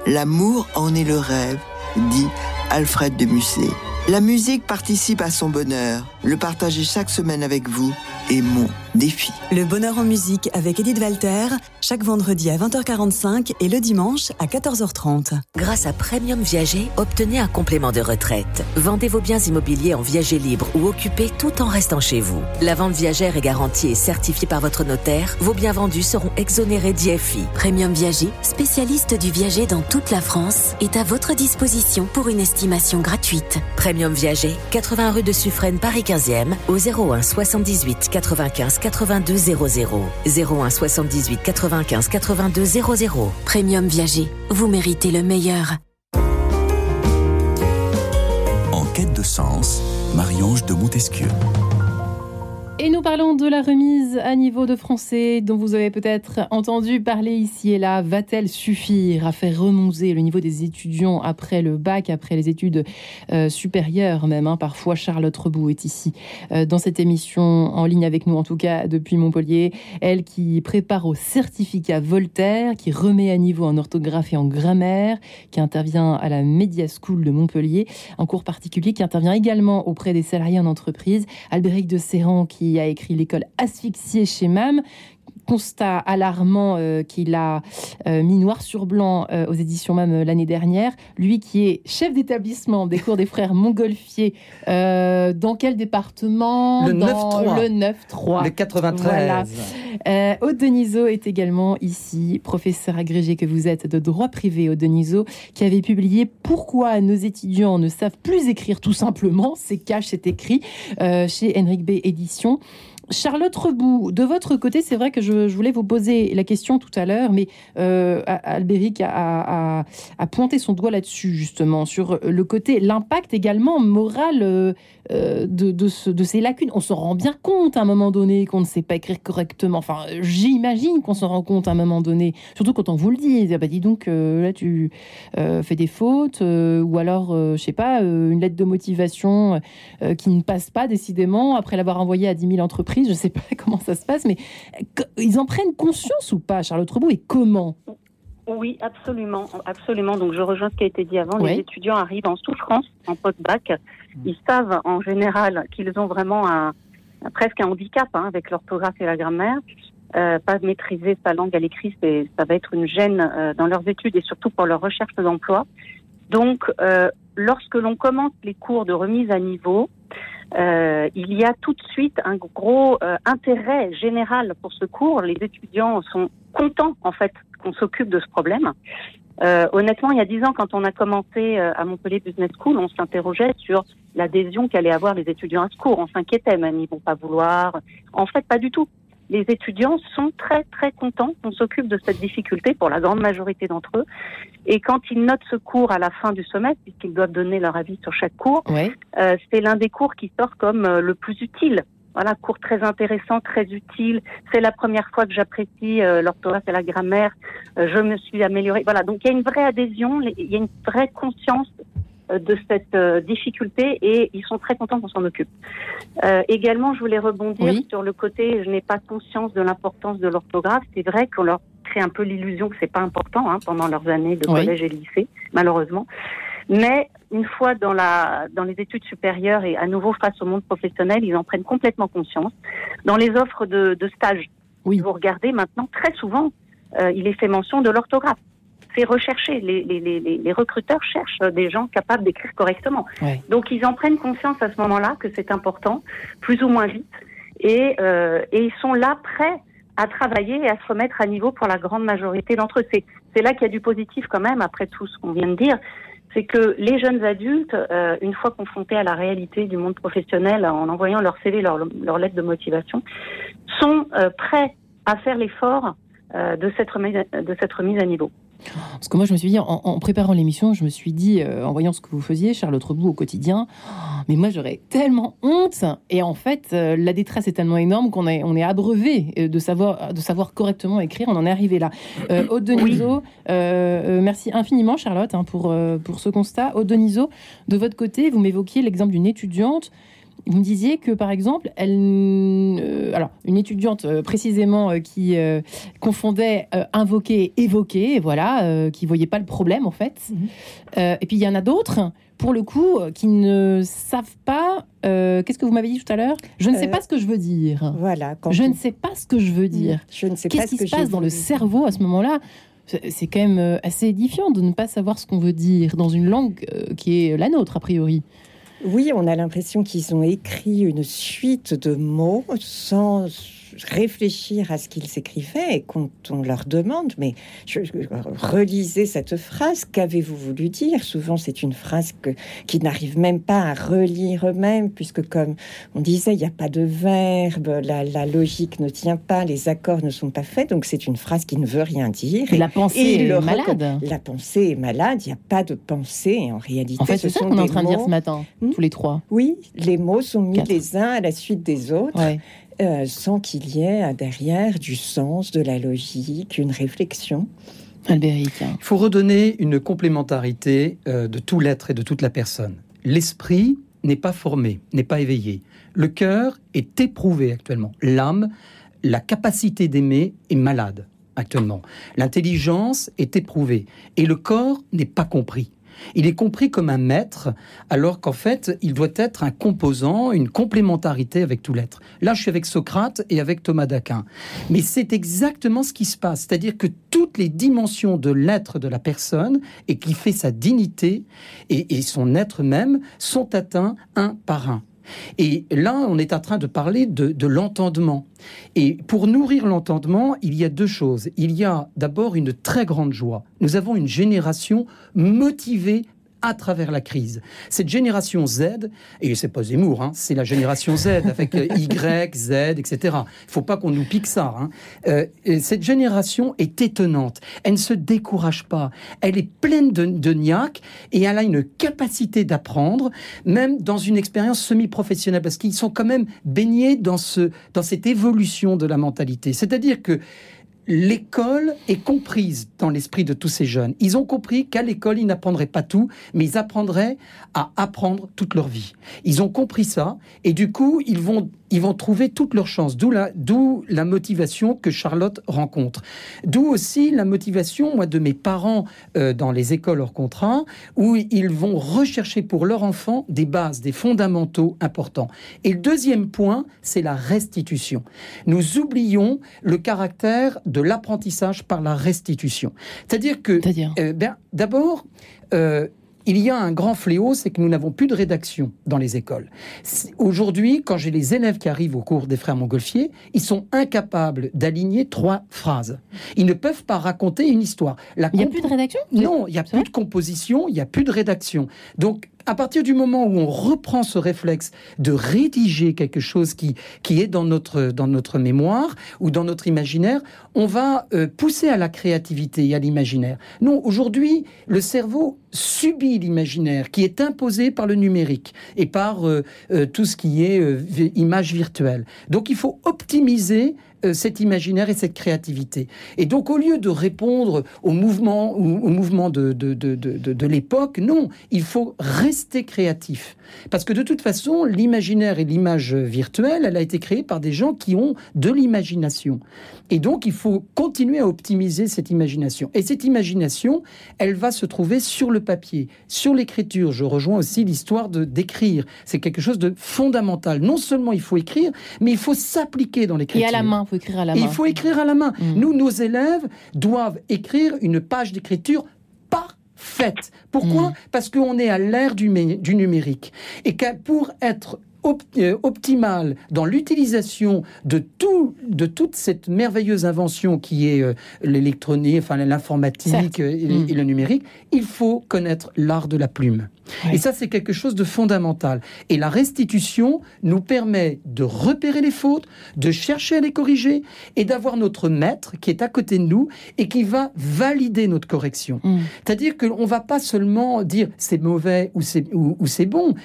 Speaker 8: l'amour en est le rêve, dit Alfred de Musset. La musique participe à son bonheur. Le partager chaque semaine avec vous est mon défi.
Speaker 7: Le bonheur en musique avec Edith Walter, chaque vendredi à 20h45 et le dimanche à 14h30.
Speaker 9: Grâce à Premium Viager, obtenez un complément de retraite. Vendez vos biens immobiliers en viager libre ou occupés tout en restant chez vous. La vente viagère est garantie et certifiée par votre notaire. Vos biens vendus seront exonérés d'IFI.
Speaker 10: Premium Viager, spécialiste du viager dans toute la France, est à votre disposition pour une estimation estimation gratuite.
Speaker 9: Premium Viager, 80 rue de Suffren, Paris 15e, au 01 78 95 82 00. 01 78 95 82 00.
Speaker 10: Premium Viager, vous méritez le meilleur.
Speaker 6: En quête de sens, Marie-Ange de Montesquieu.
Speaker 1: Et nous parlons de la remise à niveau de français dont vous avez peut-être entendu parler ici et là. Va-t-elle suffire à faire remonter le niveau des étudiants après le bac, après les études euh, supérieures même hein? Parfois, Charlotte Rebout est ici euh, dans cette émission en ligne avec nous, en tout cas depuis Montpellier. Elle qui prépare au certificat Voltaire, qui remet à niveau en orthographe et en grammaire, qui intervient à la Media School de Montpellier, un cours particulier qui intervient également auprès des salariés en entreprise. Albéric de Serran qui a écrit L'école asphyxiée chez MAM constat alarmant euh, qu'il a euh, mis noir sur blanc euh, aux éditions même l'année dernière. Lui qui est chef d'établissement des cours des frères Montgolfier, dans quel département
Speaker 3: Le
Speaker 1: Dans
Speaker 3: 9-3.
Speaker 1: Le 9-3.
Speaker 3: Le 93.
Speaker 1: Voilà. Aude Denisot est également ici, professeur agrégé que vous êtes de droit privé, Aude Denisot, qui avait publié Pourquoi nos étudiants ne savent plus écrire tout simplement. C'est cash, c'est écrit chez Henrik B. Éditions. Charlotte Rebout, de votre côté, c'est vrai que je, voulais vous poser la question tout à l'heure, mais euh, Albéric a, pointé son doigt là-dessus, justement, sur le côté, l'impact également moral euh, euh, de, de, ce- de ces lacunes. On se rend bien compte à un moment donné qu'on ne sait pas écrire correctement. Enfin, j'imagine qu'on s'en rend compte à un moment donné, surtout quand on vous le dit. Ah bah, dis donc, euh, là, tu euh, fais des fautes, ou alors, je sais pas, une lettre de motivation qui ne passe pas décidément après l'avoir envoyée à 10 000 entreprises. Je sais pas comment ça se passe, mais ils en prennent conscience ou pas, Charlotte Rebout, et comment?
Speaker 4: Oui, absolument, absolument. Donc je rejoins ce qui a été dit avant.
Speaker 1: Ouais.
Speaker 4: Les étudiants arrivent en souffrance en post-bac. Ils savent en général qu'ils ont vraiment un, un- presque un handicap hein, avec l'orthographe et la grammaire. Euh, pas maîtriser sa langue à l'écrit, ça va être une gêne euh, dans leurs études et surtout pour leur recherche d'emploi. Donc, euh, lorsque l'on commence les cours de remise à niveau, euh, il y a tout de suite un gros euh, intérêt général pour ce cours. Les étudiants sont contents en fait qu'on s'occupe de ce problème. Euh, honnêtement, il y a dix ans, quand on a commencé euh, à Montpellier Business School, on s'interrogeait sur l'adhésion qu'allaient avoir les étudiants à ce cours. On s'inquiétait même, ils vont pas vouloir. En fait, pas du tout. Les étudiants sont très très contents qu'on s'occupe de cette difficulté pour la grande majorité d'entre eux. Et quand ils notent ce cours à la fin du semestre, puisqu'ils doivent donner leur avis sur chaque cours, euh, c'est l'un des cours qui sort comme euh, le plus utile. Voilà, cours très intéressant, très utile. C'est la première fois que j'apprécie euh, l'orthographe et la grammaire. Je me suis améliorée. Voilà, donc il y a une vraie adhésion, il y a une vraie conscience de cette euh, difficulté et ils sont très contents qu'on s'en occupe. Euh, également, je voulais rebondir
Speaker 1: Oui.
Speaker 4: sur le côté je n'ai pas conscience de l'importance de l'orthographe. C'est vrai qu'on leur crée un peu l'illusion que c'est pas important hein, pendant leurs années de
Speaker 1: Oui.
Speaker 4: collège et lycée, malheureusement. Mais une fois dans, la, dans les études supérieures et à nouveau face au monde professionnel, ils en prennent complètement conscience. Dans les offres de, de stage,
Speaker 1: Oui.
Speaker 4: vous regardez maintenant, très souvent, euh, il est fait mention de l'orthographe. C'est recherché. Les, les, les, les- les recruteurs cherchent des gens capables d'écrire correctement.
Speaker 1: Ouais.
Speaker 4: Donc ils en prennent conscience à ce moment-là que c'est important, plus ou moins vite, et, euh, et ils sont là prêts à travailler et à se remettre à niveau pour la grande majorité d'entre eux. C'est, c'est là qu'il y a du positif quand même, après tout ce qu'on vient de dire. C'est que les jeunes adultes, euh, une fois confrontés à la réalité du monde professionnel, en envoyant leur CV, leur, leur lettre de motivation, sont euh, prêts à faire l'effort euh, de, cette remise, de cette remise à niveau.
Speaker 1: Parce que moi, je me suis dit, en, en préparant l'émission, je me suis dit, euh, en voyant ce que vous faisiez, Charlotte Rebout, au quotidien, oh, mais moi, j'aurais tellement honte. Et en fait, euh, la détresse est tellement énorme qu'on est, on est abreuvé euh, de savoir, de savoir correctement écrire. On en est arrivé là. Euh, Aude euh, merci infiniment, Charlotte, hein, pour, pour ce constat. Aude Denisot, de votre côté, vous m'évoquiez l'exemple d'une étudiante vous me disiez que, par exemple, elle, euh, alors une étudiante euh, précisément euh, qui confondait invoquer et évoquer, voilà, qui voyait pas le problème en fait. Euh, et puis il y en a d'autres, pour le coup, qui ne savent pas. Qu'est-ce que vous m'avez dit tout à l'heure? Je ne sais pas ce que je veux dire.
Speaker 2: Voilà. Quand
Speaker 1: Je
Speaker 2: on-
Speaker 1: ne sais pas ce que je veux dire.
Speaker 2: Je ne sais pas
Speaker 1: Qu'est-ce
Speaker 2: ce
Speaker 1: qui
Speaker 2: que
Speaker 1: se passe dans le cerveau à ce moment-là? C'est quand même assez édifiant de ne pas savoir ce qu'on veut dire dans une langue qui est la nôtre, a priori.
Speaker 2: Oui, on a l'impression qu'ils ont écrit une suite de mots sans réfléchir à ce qu'ils écrivaient et quand on leur demande, mais je, relisez cette phrase, qu'avez-vous voulu dire? Souvent, c'est une phrase que, qui n'arrive même pas à relire eux-mêmes, puisque comme on disait, il n'y a pas de verbe, la, la, logique ne tient pas, les accords ne sont pas faits, donc c'est une phrase qui ne veut rien dire.
Speaker 1: Et, la pensée est malade.
Speaker 2: La pensée est malade, il n'y a pas de pensée en réalité.
Speaker 1: En fait, c'est ça qu'on est en train de dire ce matin, hmm tous les trois.
Speaker 2: Oui, les mots sont mis les uns à la suite des autres. Euh, sans qu'il y ait derrière du sens, de la logique, une réflexion.
Speaker 1: Albéric.
Speaker 3: Il faut redonner une complémentarité euh, de tout l'être et de toute la personne. L'esprit n'est pas formé, n'est pas éveillé. Le cœur est éprouvé actuellement. L'âme, la capacité d'aimer est malade actuellement. L'intelligence est éprouvée et le corps n'est pas compris. Il est compris comme un maître, alors qu'en fait, il doit être un composant, une complémentarité avec tout l'être. Là, je suis avec Socrate et avec Thomas d'Aquin. Mais c'est exactement ce qui se passe. C'est-à-dire que toutes les dimensions de l'être de la personne et qui fait sa dignité et, et son être même sont atteints un par un. Et là, on est en train de parler de, l'entendement. Et pour nourrir l'entendement, il y a deux choses. Il y a d'abord une très grande joie. Nous avons une génération motivée à travers la crise. Cette génération Z, et c'est pas Zemmour, hein, c'est la génération Z avec euh, Y, Z, etc. Il faut pas qu'on nous pique ça. Hein. Euh, cette génération est étonnante. Elle ne se décourage pas. Elle est pleine de, de et elle a une capacité d'apprendre, même dans une expérience semi-professionnelle, parce qu'ils sont quand même baignés dans, ce, dans cette évolution de la mentalité. C'est-à-dire que l'école est comprise dans l'esprit de tous ces jeunes. Ils ont compris qu'à l'école, ils n'apprendraient pas tout, mais ils apprendraient à apprendre toute leur vie. Ils ont compris ça, et du coup, ils vont ils vont trouver toutes leurs chances. D'où la, d'où la motivation que Charlotte rencontre. D'où aussi la motivation, moi, de mes parents euh, dans les écoles hors contrat, où ils vont rechercher pour leur enfant des bases, des fondamentaux importants. Et le deuxième point, c'est la restitution. Nous oublions le caractère de l'apprentissage par la restitution. C'est-à-dire que, euh, ben, d'abord, euh, il y a un grand fléau, c'est que nous n'avons plus de rédaction dans les écoles. Aujourd'hui, quand j'ai les élèves qui arrivent au cours des frères Montgolfier, ils sont incapables d'aligner trois phrases. Ils ne peuvent pas raconter une histoire.
Speaker 1: il n'y a plus de rédaction?
Speaker 3: Non, il n'y a plus de composition, il n'y a plus de rédaction. Donc, à partir du moment où on reprend ce réflexe de rédiger quelque chose qui, qui est dans notre, dans notre mémoire ou dans notre imaginaire, on va euh, pousser à la créativité et à l'imaginaire. Non, aujourd'hui, le cerveau subit l'imaginaire qui est imposé par le numérique et par euh, euh, tout ce qui est image virtuelle. Donc il faut optimiser euh, cet imaginaire et cette créativité. Et donc, au lieu de répondre au mouvement, ou au mouvement de, de, de, de l'époque, non, il faut rester créatif. Parce que de toute façon, l'imaginaire et l'image virtuelle, elle a été créée par des gens qui ont de l'imagination. Et donc, il faut continuer à optimiser cette imagination. Et cette imagination, elle va se trouver sur le papier, sur l'écriture. Je rejoins aussi l'histoire de d'écrire. C'est quelque chose de fondamental. Non seulement il faut écrire, mais il faut s'appliquer dans l'écriture.
Speaker 1: À la main, faut écrire à la main.
Speaker 3: il faut écrire à la main. Mm. Nous, nos élèves doivent écrire une page d'écriture parfaite. Pourquoi? Mm. Parce qu'on est à l'ère du, du numérique. Et que pour être euh, optimale dans l'utilisation de, tout, de toute cette merveilleuse invention qui est euh, l'électronique, enfin l'informatique euh, mm. et, le numérique, il faut connaître l'art de la plume. Et ça, c'est quelque chose de fondamental. Et la restitution nous permet de repérer les fautes, de chercher à les corriger et d'avoir notre maître qui est à côté de nous et qui va valider notre correction. Mm. C'est-à-dire qu'on ne va pas seulement dire c'est mauvais ou c'est ou, c'est bon,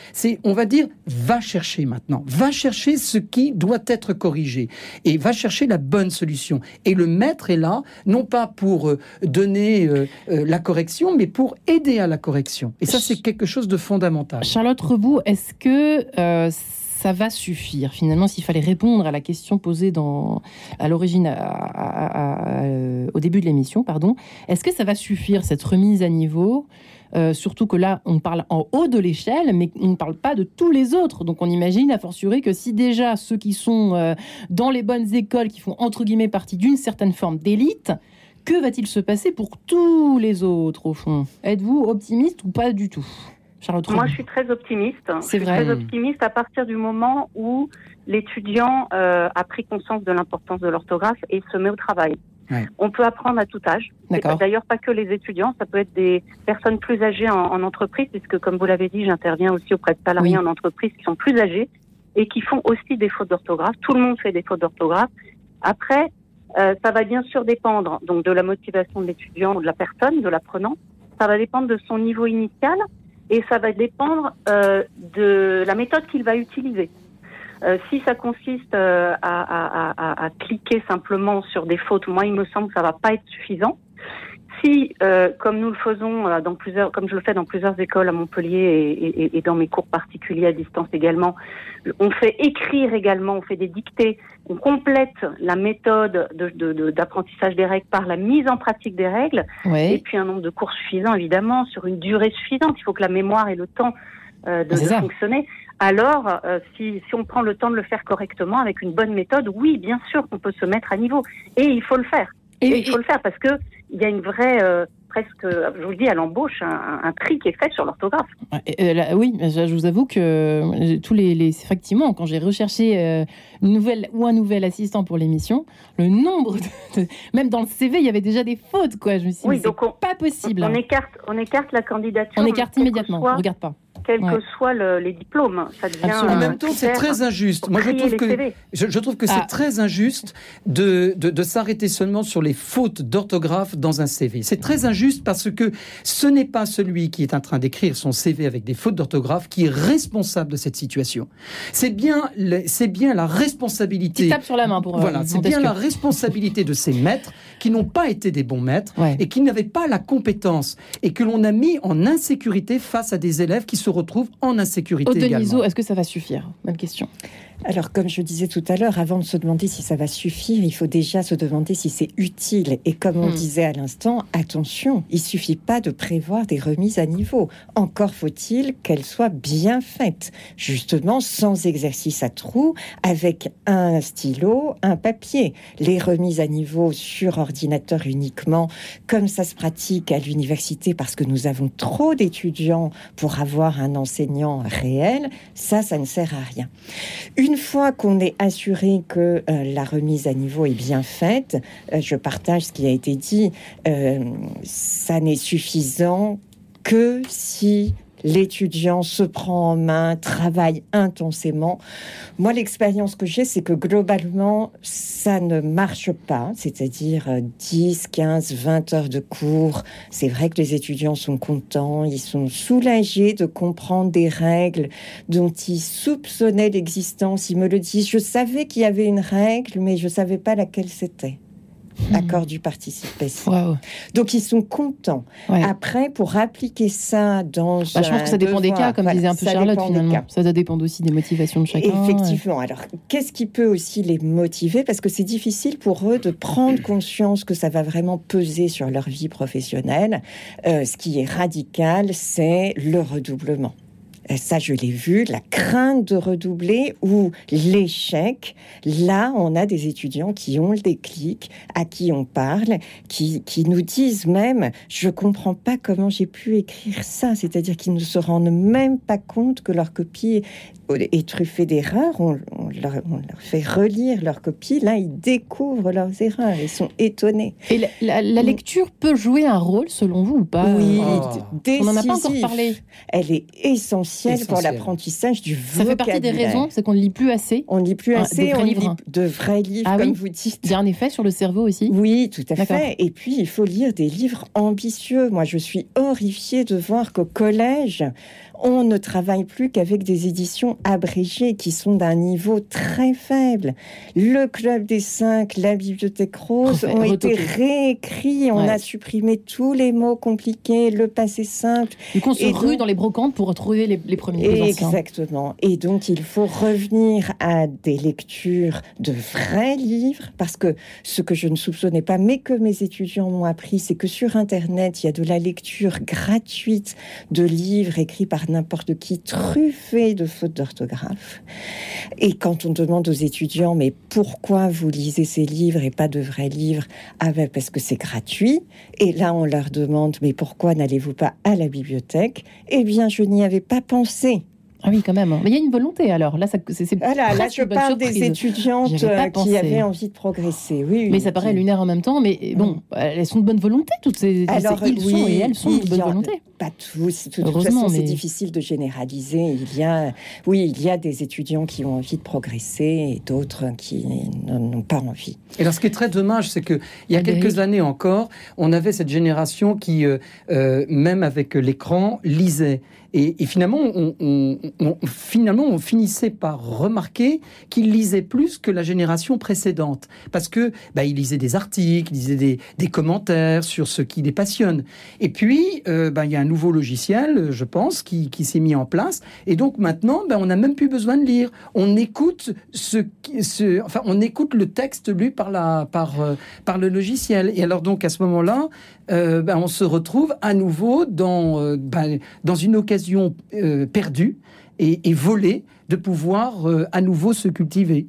Speaker 3: on va dire va chercher maintenant, va chercher ce qui doit être corrigé et va chercher la bonne solution. Et le maître est là non pas pour euh, donner euh, euh, la correction, mais pour aider à la correction. Et ça, c'est quelque chose de fondamental.
Speaker 1: Charlotte Rebout, est-ce que ça va suffire finalement s'il fallait répondre à la question posée dans, à l'origine, au début de l'émission, pardon, est-ce que ça va suffire cette remise à niveau? Euh, surtout que là, on parle en haut de l'échelle, mais on ne parle pas de tous les autres. Donc on imagine, a fortiori, que si déjà ceux qui sont dans les bonnes écoles, qui font entre guillemets partie d'une certaine forme d'élite, que va-t-il se passer pour tous les autres, au fond? Êtes-vous optimiste ou pas du tout Charlotte
Speaker 4: Moi, je suis très optimiste.
Speaker 1: C'est
Speaker 4: je suis
Speaker 1: vrai.
Speaker 4: Très optimiste à partir du moment où l'étudiant euh, a pris conscience de l'importance de l'orthographe et se met au travail.
Speaker 3: Ouais.
Speaker 4: On peut apprendre à tout âge. D'ailleurs, pas que les étudiants, ça peut être des personnes plus âgées en, en entreprise, puisque comme vous l'avez dit, j'interviens aussi auprès de salariés
Speaker 1: Oui.
Speaker 4: en entreprise qui sont plus âgés et qui font aussi des fautes d'orthographe. Tout le monde fait des fautes d'orthographe. Après, euh, ça va bien sûr dépendre donc de la motivation de l'étudiant ou de la personne, de l'apprenant. Ça va dépendre de son niveau initial et ça va dépendre euh, de la méthode qu'il va utiliser. Euh, si ça consiste euh, à, à- à- à cliquer simplement sur des fautes, moi il me semble que ça va pas être suffisant. Si, euh, comme nous le faisons dans plusieurs, comme je le fais dans plusieurs écoles à Montpellier et, et- et dans mes cours particuliers à distance également, on fait écrire également, on fait des dictées, on complète la méthode de- de- de- d'apprentissage des règles par la mise en pratique des règles, et
Speaker 1: Ouais.
Speaker 4: puis un nombre de cours suffisant évidemment sur une durée suffisante. Il faut que la mémoire ait le temps de, fonctionner. Alors, euh, si, si on prend le temps de le faire correctement avec une bonne méthode, oui, bien sûr qu'on peut se mettre à niveau. Et il faut le faire. Et,
Speaker 1: Et-
Speaker 4: il faut le faire parce que il y a une vraie, euh, presque, je vous le dis, à l'embauche, un, un- tri qui est fait sur l'orthographe.
Speaker 1: Euh, oui, je, je vous avoue que tous les, les- effectivement, quand j'ai recherché euh, une nouvelle ou un nouvel assistant pour l'émission, le nombre, de, de- même dans le CV, il y avait déjà des fautes, quoi. Je me suis dit,
Speaker 4: Oui, donc on,
Speaker 1: pas possible.
Speaker 4: on
Speaker 1: hein.
Speaker 4: écarte, on écarte la candidature.
Speaker 1: On écarte immédiatement. On regarde pas.
Speaker 4: Quels
Speaker 1: Ouais.
Speaker 4: que soient le- les diplômes, ça devient.
Speaker 1: Absolument.
Speaker 3: En
Speaker 4: un
Speaker 3: même temps, c'est
Speaker 4: critère
Speaker 3: très injuste. Moi, je trouve que
Speaker 4: CV.
Speaker 3: je, je trouve que
Speaker 1: Ah.
Speaker 3: c'est très injuste de, de, de s'arrêter seulement sur les fautes d'orthographe dans un CV. C'est très injuste parce que ce n'est pas celui qui est en train d'écrire son CV avec des fautes d'orthographe qui est responsable de cette situation. C'est bien, c'est bien la responsabilité.
Speaker 1: Petite tape sur la main pour. euh,
Speaker 3: Voilà, c'est bien la responsabilité de ces maîtres qui n'ont pas été des bons maîtres
Speaker 1: Ouais.
Speaker 3: et qui n'avaient pas la compétence et que l'on a mis en insécurité face à des élèves qui se retrouvent en insécurité
Speaker 1: Aude
Speaker 3: également.
Speaker 1: Denisot, est-ce que ça va suffire? Bonne question.
Speaker 2: Alors, comme je disais tout à l'heure, avant de se demander si ça va suffire, il faut déjà se demander si c'est utile. Et comme on
Speaker 1: Hmm.
Speaker 2: disait à l'instant, attention, il suffit pas de prévoir des remises à niveau. Encore faut-il qu'elles soient bien faites, justement sans exercice à trous, avec un stylo, un papier. Les remises à niveau sur ordinateur uniquement, comme ça se pratique à l'université, parce que nous avons trop d'étudiants pour avoir un enseignant réel, ça, ça ne sert à rien. Une fois qu'on est assuré que euh, la remise à niveau est bien faite, euh, je partage ce qui a été dit, euh, ça n'est suffisant que si l'étudiant se prend en main, travaille intensément. Moi, l'expérience que j'ai, c'est que globalement, ça ne marche pas, c'est-à-dire euh, 10, 15, 20 heures de cours. C'est vrai que les étudiants sont contents, ils sont soulagés de comprendre des règles dont ils soupçonnaient l'existence. Ils me le disent, je savais qu'il y avait une règle, mais je ne savais pas laquelle c'était. Accord du participe passé.
Speaker 1: Waouh.
Speaker 2: Donc ils sont contents.
Speaker 1: Ouais.
Speaker 2: Après, pour appliquer ça dans
Speaker 1: Bah, je pense que ça dépend des cas, comme
Speaker 2: voilà,
Speaker 1: disait un peu Charlotte, finalement. Ça doit dépendre aussi des motivations de chacun.
Speaker 2: Effectivement. Alors, qu'est-ce qui peut aussi les motiver? Parce que c'est difficile pour eux de prendre conscience que ça va vraiment peser sur leur vie professionnelle. Euh, ce qui est radical, c'est le redoublement. Et Ça, je l'ai vu, la crainte de redoubler ou l'échec. Là, on a des étudiants qui ont le déclic, à qui on parle, qui, qui nous disent même, je comprends pas comment j'ai pu écrire ça. C'est-à-dire qu'ils ne se rendent même pas compte que leur copie est truffée d'erreurs. On, on leur, on leur fait relire leur copie. Là, ils découvrent leurs erreurs. Ils sont étonnés.
Speaker 1: Et la, la- la lecture peut jouer un rôle, selon vous, ou pas
Speaker 2: Oui,
Speaker 1: euh,
Speaker 3: Oh.
Speaker 2: décisif.
Speaker 1: On n'en a pas encore parlé.
Speaker 2: Elle est essentielle, pour l'apprentissage du
Speaker 1: Ça fait partie des
Speaker 2: vocabulaire.
Speaker 1: raisons, c'est qu'on ne lit plus assez.
Speaker 2: On ne lit plus
Speaker 1: Ah,
Speaker 2: assez, on lit
Speaker 1: livres.
Speaker 2: de vrais livres,
Speaker 1: Ah
Speaker 2: comme
Speaker 1: oui.
Speaker 2: vous dites.
Speaker 1: Il y a un effet sur le cerveau aussi.
Speaker 2: Oui, tout à fait. Et puis, il faut lire des livres ambitieux. Moi, je suis horrifiée de voir qu'au collège, on ne travaille plus qu'avec des éditions abrégées qui sont d'un niveau très faible. Le Club des Cinq, la Bibliothèque Rose
Speaker 1: Refait-
Speaker 2: ont été réécrits. On
Speaker 1: Ouais.
Speaker 2: a supprimé tous les mots compliqués, le passé simple.
Speaker 1: Du coup, on se
Speaker 2: Et
Speaker 1: rue
Speaker 2: donc-
Speaker 1: dans les brocantes pour retrouver les, les premiers.
Speaker 2: Exactement. Et donc, il faut revenir à des lectures de vrais livres, parce que ce que je ne soupçonnais pas, mais que mes étudiants m'ont appris, c'est que sur Internet, il y a de la lecture gratuite de livres écrits par n'importe qui, truffé de fautes d'orthographe. Et quand on demande aux étudiants, mais pourquoi vous lisez ces livres et pas de vrais livres? Ah ben parce que c'est gratuit. Et là, on leur demande, mais pourquoi n'allez-vous pas à la bibliothèque? Eh bien, je n'y avais pas pensé.
Speaker 1: Ah oui, quand même. Mais il y a une volonté alors. Là, c'est,
Speaker 2: là, je
Speaker 1: une bonne
Speaker 2: parle des étudiantes euh, qui avaient envie de progresser. Oui,
Speaker 1: Mais ça paraît lunaire en même temps. Mais bon, elles sont de bonne volonté, toutes ces.
Speaker 2: Alors,
Speaker 1: ils
Speaker 2: oui,
Speaker 1: sont et elles sont de bonne volonté.
Speaker 2: Pas tous. De toute c'est difficile de généraliser. Il y a, oui, il y a des étudiants qui ont envie de progresser et d'autres qui n'en ont pas envie.
Speaker 3: Et alors, ce qui est très dommage, c'est que il y a quelques années encore, on avait cette génération qui, euh, euh, même avec l'écran, lisait. Et, finalement, on, finalement, on finissait par remarquer qu'ils lisaient plus que la génération précédente, parce que bah, ils lisaient des articles, ils lisaient des, des commentaires sur ce qui les passionne. Et puis, euh, bah, il y a un nouveau logiciel, je pense, qui, qui s'est mis en place. Et donc maintenant, bah, on n'a même plus besoin de lire. On écoute ce, enfin, on écoute le texte lu par la, par, euh, par le logiciel. Et alors donc à ce moment-là, euh, bah, on se retrouve à nouveau dans, euh, bah, dans une occasion euh, perdue et, volée de pouvoir à nouveau se cultiver.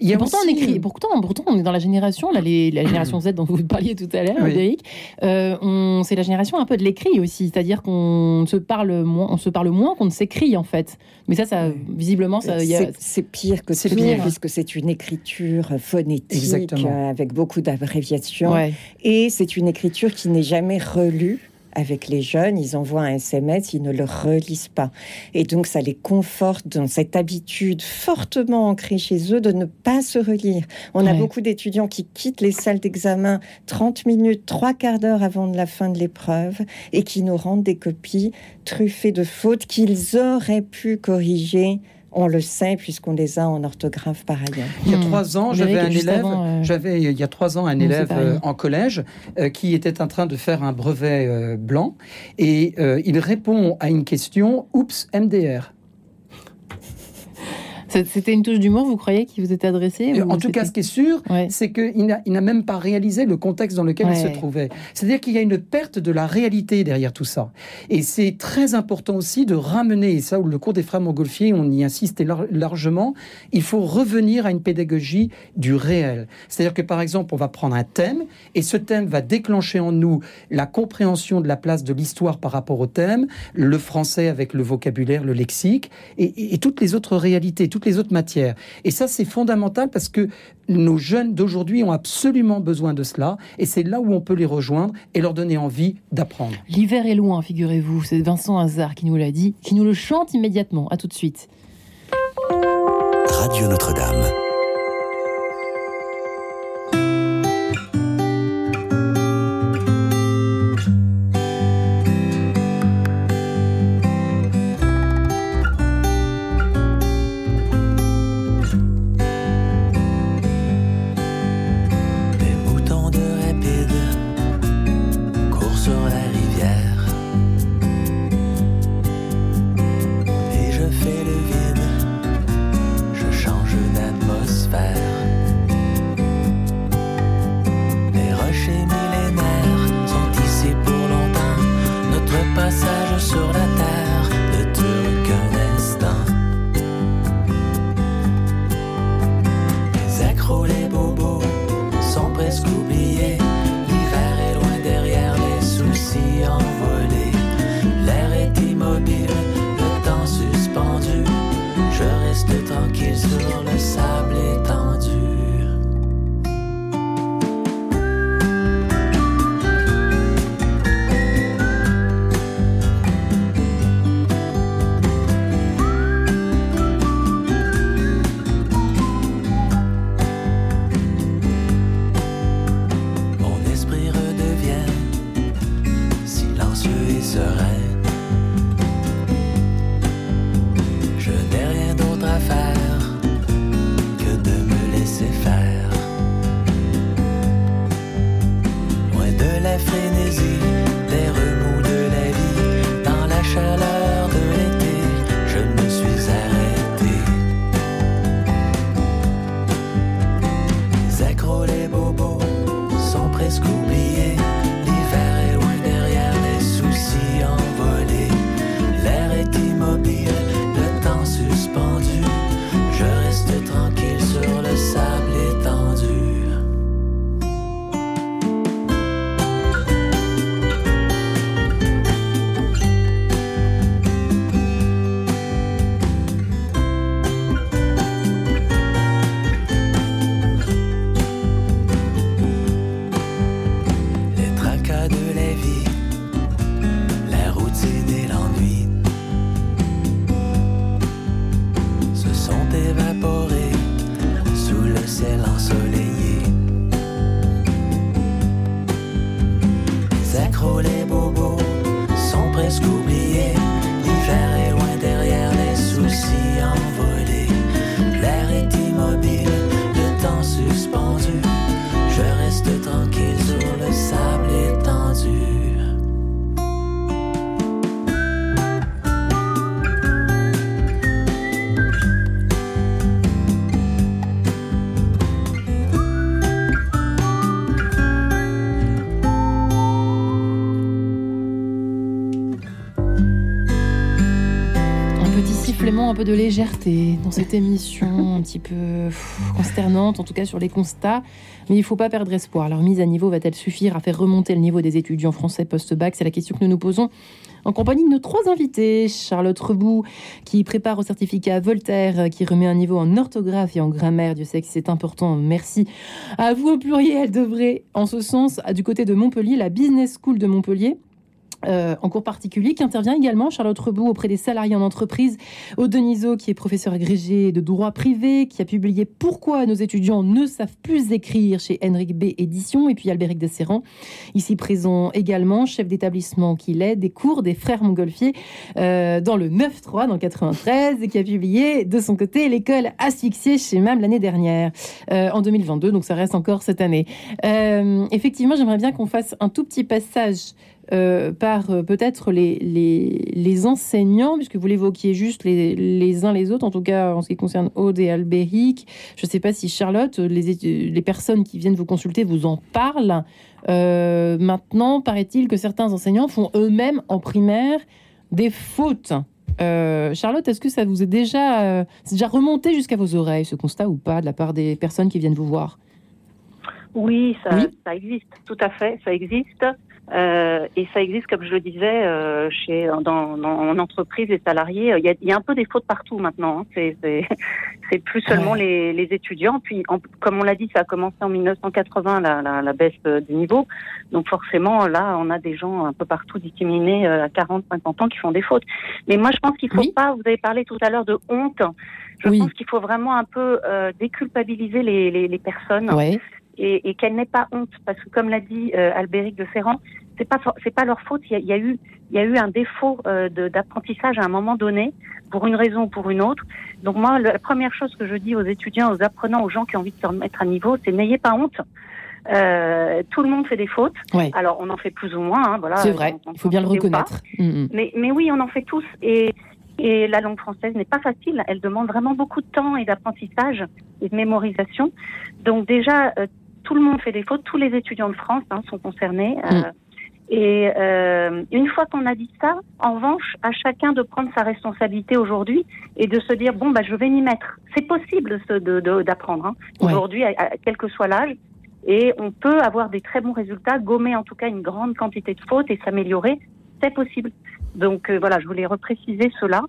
Speaker 3: Il y a
Speaker 1: pourtant,
Speaker 3: aussi,
Speaker 1: on écrit. Pourtant, pourtant, on est dans la génération, là, les, la génération Z dont vous parliez tout à l'heure,
Speaker 3: Oui.
Speaker 1: Euh, c'est la génération un peu de l'écrit aussi, c'est-à-dire qu'on se parle moins, on se parle moins qu'on ne s'écrit en fait. Mais ça, ça, visiblement, ça,
Speaker 2: C'est- pire que
Speaker 3: C'est pire.
Speaker 2: puisque c'est une écriture phonétique
Speaker 3: Exactement.
Speaker 2: euh, avec beaucoup d'abréviations.
Speaker 1: Ouais.
Speaker 2: Et c'est une écriture qui n'est jamais relue. Avec les jeunes, ils envoient un SMS, ils ne le relisent pas. Et donc, ça les conforte dans cette habitude fortement ancrée chez eux de ne pas se relire. On a beaucoup d'étudiants qui quittent les salles d'examen 30 minutes, trois quarts d'heure avant la fin de l'épreuve et qui nous rendent des copies truffées de fautes qu'ils auraient pu corriger. On le sait puisqu'on les a en orthographe par ailleurs.
Speaker 3: Il y a
Speaker 1: Hmm.
Speaker 3: trois ans, j'avais un élève.
Speaker 1: euh,
Speaker 3: J'avais il y a trois ans un
Speaker 1: Non,
Speaker 3: élève euh, en collège euh, qui était en train de faire un brevet euh, blanc et euh, il répond à une question. Oups, MDR.
Speaker 1: C'était une touche d'humour, vous croyez, qui vous était adressée ou
Speaker 3: En tout cas, ce qui est sûr,
Speaker 1: Ouais.
Speaker 3: c'est qu'il n'a même pas réalisé le contexte dans lequel il se trouvait. C'est-à-dire qu'il y a une perte de la réalité derrière tout ça. Et c'est très important aussi de ramener, et ça, le cours des frères Montgolfier, on y insiste lar- largement, il faut revenir à une pédagogie du réel. C'est-à-dire que, par exemple, on va prendre un thème, et ce thème va déclencher en nous la compréhension de la place de l'histoire par rapport au thème, le français avec le vocabulaire, le lexique, et, et- et toutes les autres réalités, toutes les autres matières. Et ça, c'est fondamental parce que nos jeunes d'aujourd'hui ont absolument besoin de cela, et c'est là où on peut les rejoindre et leur donner envie d'apprendre.
Speaker 1: L'hiver est loin, figurez-vous. C'est Vincent Hazard qui nous l'a dit, qui nous le chante immédiatement. À tout de suite.
Speaker 6: Radio Notre-Dame.
Speaker 1: Peu de légèreté dans cette émission un petit peu consternante, en tout cas sur les constats. Mais il ne faut pas perdre espoir. Leur mise à niveau va-t-elle suffire à faire remonter le niveau des étudiants français post-bac? C'est la question que nous nous posons en compagnie de nos trois invités. Charlotte Reboux, qui prépare au certificat Voltaire, qui remet un niveau en orthographe et en grammaire. Dieu sait que c'est important. Merci à vous au pluriel. devrait, en ce sens, du côté de Montpellier, la Business School de Montpellier euh, en cours particulier, qui intervient également, Charlotte Rebout, auprès des salariés en entreprise. Aude Denisot, qui est professeur agrégé de droit privé, qui a publié Pourquoi nos étudiants ne savent plus écrire chez Henrik B. Édition, et puis Albéric de Serran, ici présent également, chef d'établissement qui est des cours des frères Montgolfier euh, dans le 9-3, dans 93, et qui a publié de son côté L'école asphyxiée chez MAM l'année dernière, euh, en 2022, donc ça reste encore cette année. effectivement, j'aimerais bien qu'on fasse un tout petit passage euh, par euh, peut-être les, les, enseignants, puisque vous l'évoquiez juste les, les, uns les autres, en tout cas en ce qui concerne Aude et Albéric. Je ne sais pas si Charlotte, les, les, personnes qui viennent vous consulter vous en parlent. Euh, maintenant, paraît-il que certains enseignants font eux-mêmes en primaire des fautes. Charlotte, est-ce que ça vous est déjà, déjà remonté jusqu'à vos oreilles, ce constat ou pas, de la part des personnes qui viennent vous voir?
Speaker 4: Oui ça, ça, existe, tout à fait, ça existe. Euh, et ça existe, comme je le disais, euh, chez dans, dans, en entreprise, les salariés. Il y, a, il y a un peu des fautes partout maintenant. Hein. C'est, c'est, plus seulement les, les, étudiants. Puis, comme on l'a dit, ça a commencé en 1980 la, la, la baisse euh, du niveau. Donc forcément, là, on a des gens un peu partout discriminés euh, à 40, 50 ans qui font des fautes. Mais moi, je pense qu'il faut pas. Vous avez parlé tout à l'heure de honte. Je pense qu'il faut vraiment un peu euh, déculpabiliser les, les, les personnes.
Speaker 1: Ouais
Speaker 4: et, et qu'elle n'ait pas honte, parce que comme l'a dit euh, Albéric de Ferrand, c'est pas c'est pas leur faute. Il y a, eu il y a eu un défaut euh, d'apprentissage à un moment donné, pour une raison ou pour une autre. Donc moi, la première chose que je dis aux étudiants, aux apprenants, aux gens qui ont envie de se remettre à niveau, c'est n'ayez pas honte. Euh, tout le monde fait des fautes. Alors on en fait plus ou moins. Hein, voilà.
Speaker 1: C'est vrai. il faut bien le reconnaître.
Speaker 4: Mm, mm. Mais mais oui, on en fait tous et et la langue française n'est pas facile. Elle demande vraiment beaucoup de temps et d'apprentissage et de mémorisation. Donc déjà, euh, tout le monde fait des fautes, tous les étudiants de France hein, sont concernés. Euh, mm. et euh, une fois qu'on a dit ça, en revanche, à chacun de prendre sa responsabilité aujourd'hui et de se dire bon bah je vais m'y mettre. C'est possible d'apprendre hein, aujourd'hui, quel que soit l'âge, et on peut avoir des très bons résultats, gommer en tout cas une grande quantité de fautes et s'améliorer. C'est possible. Donc euh, voilà, je voulais repréciser cela.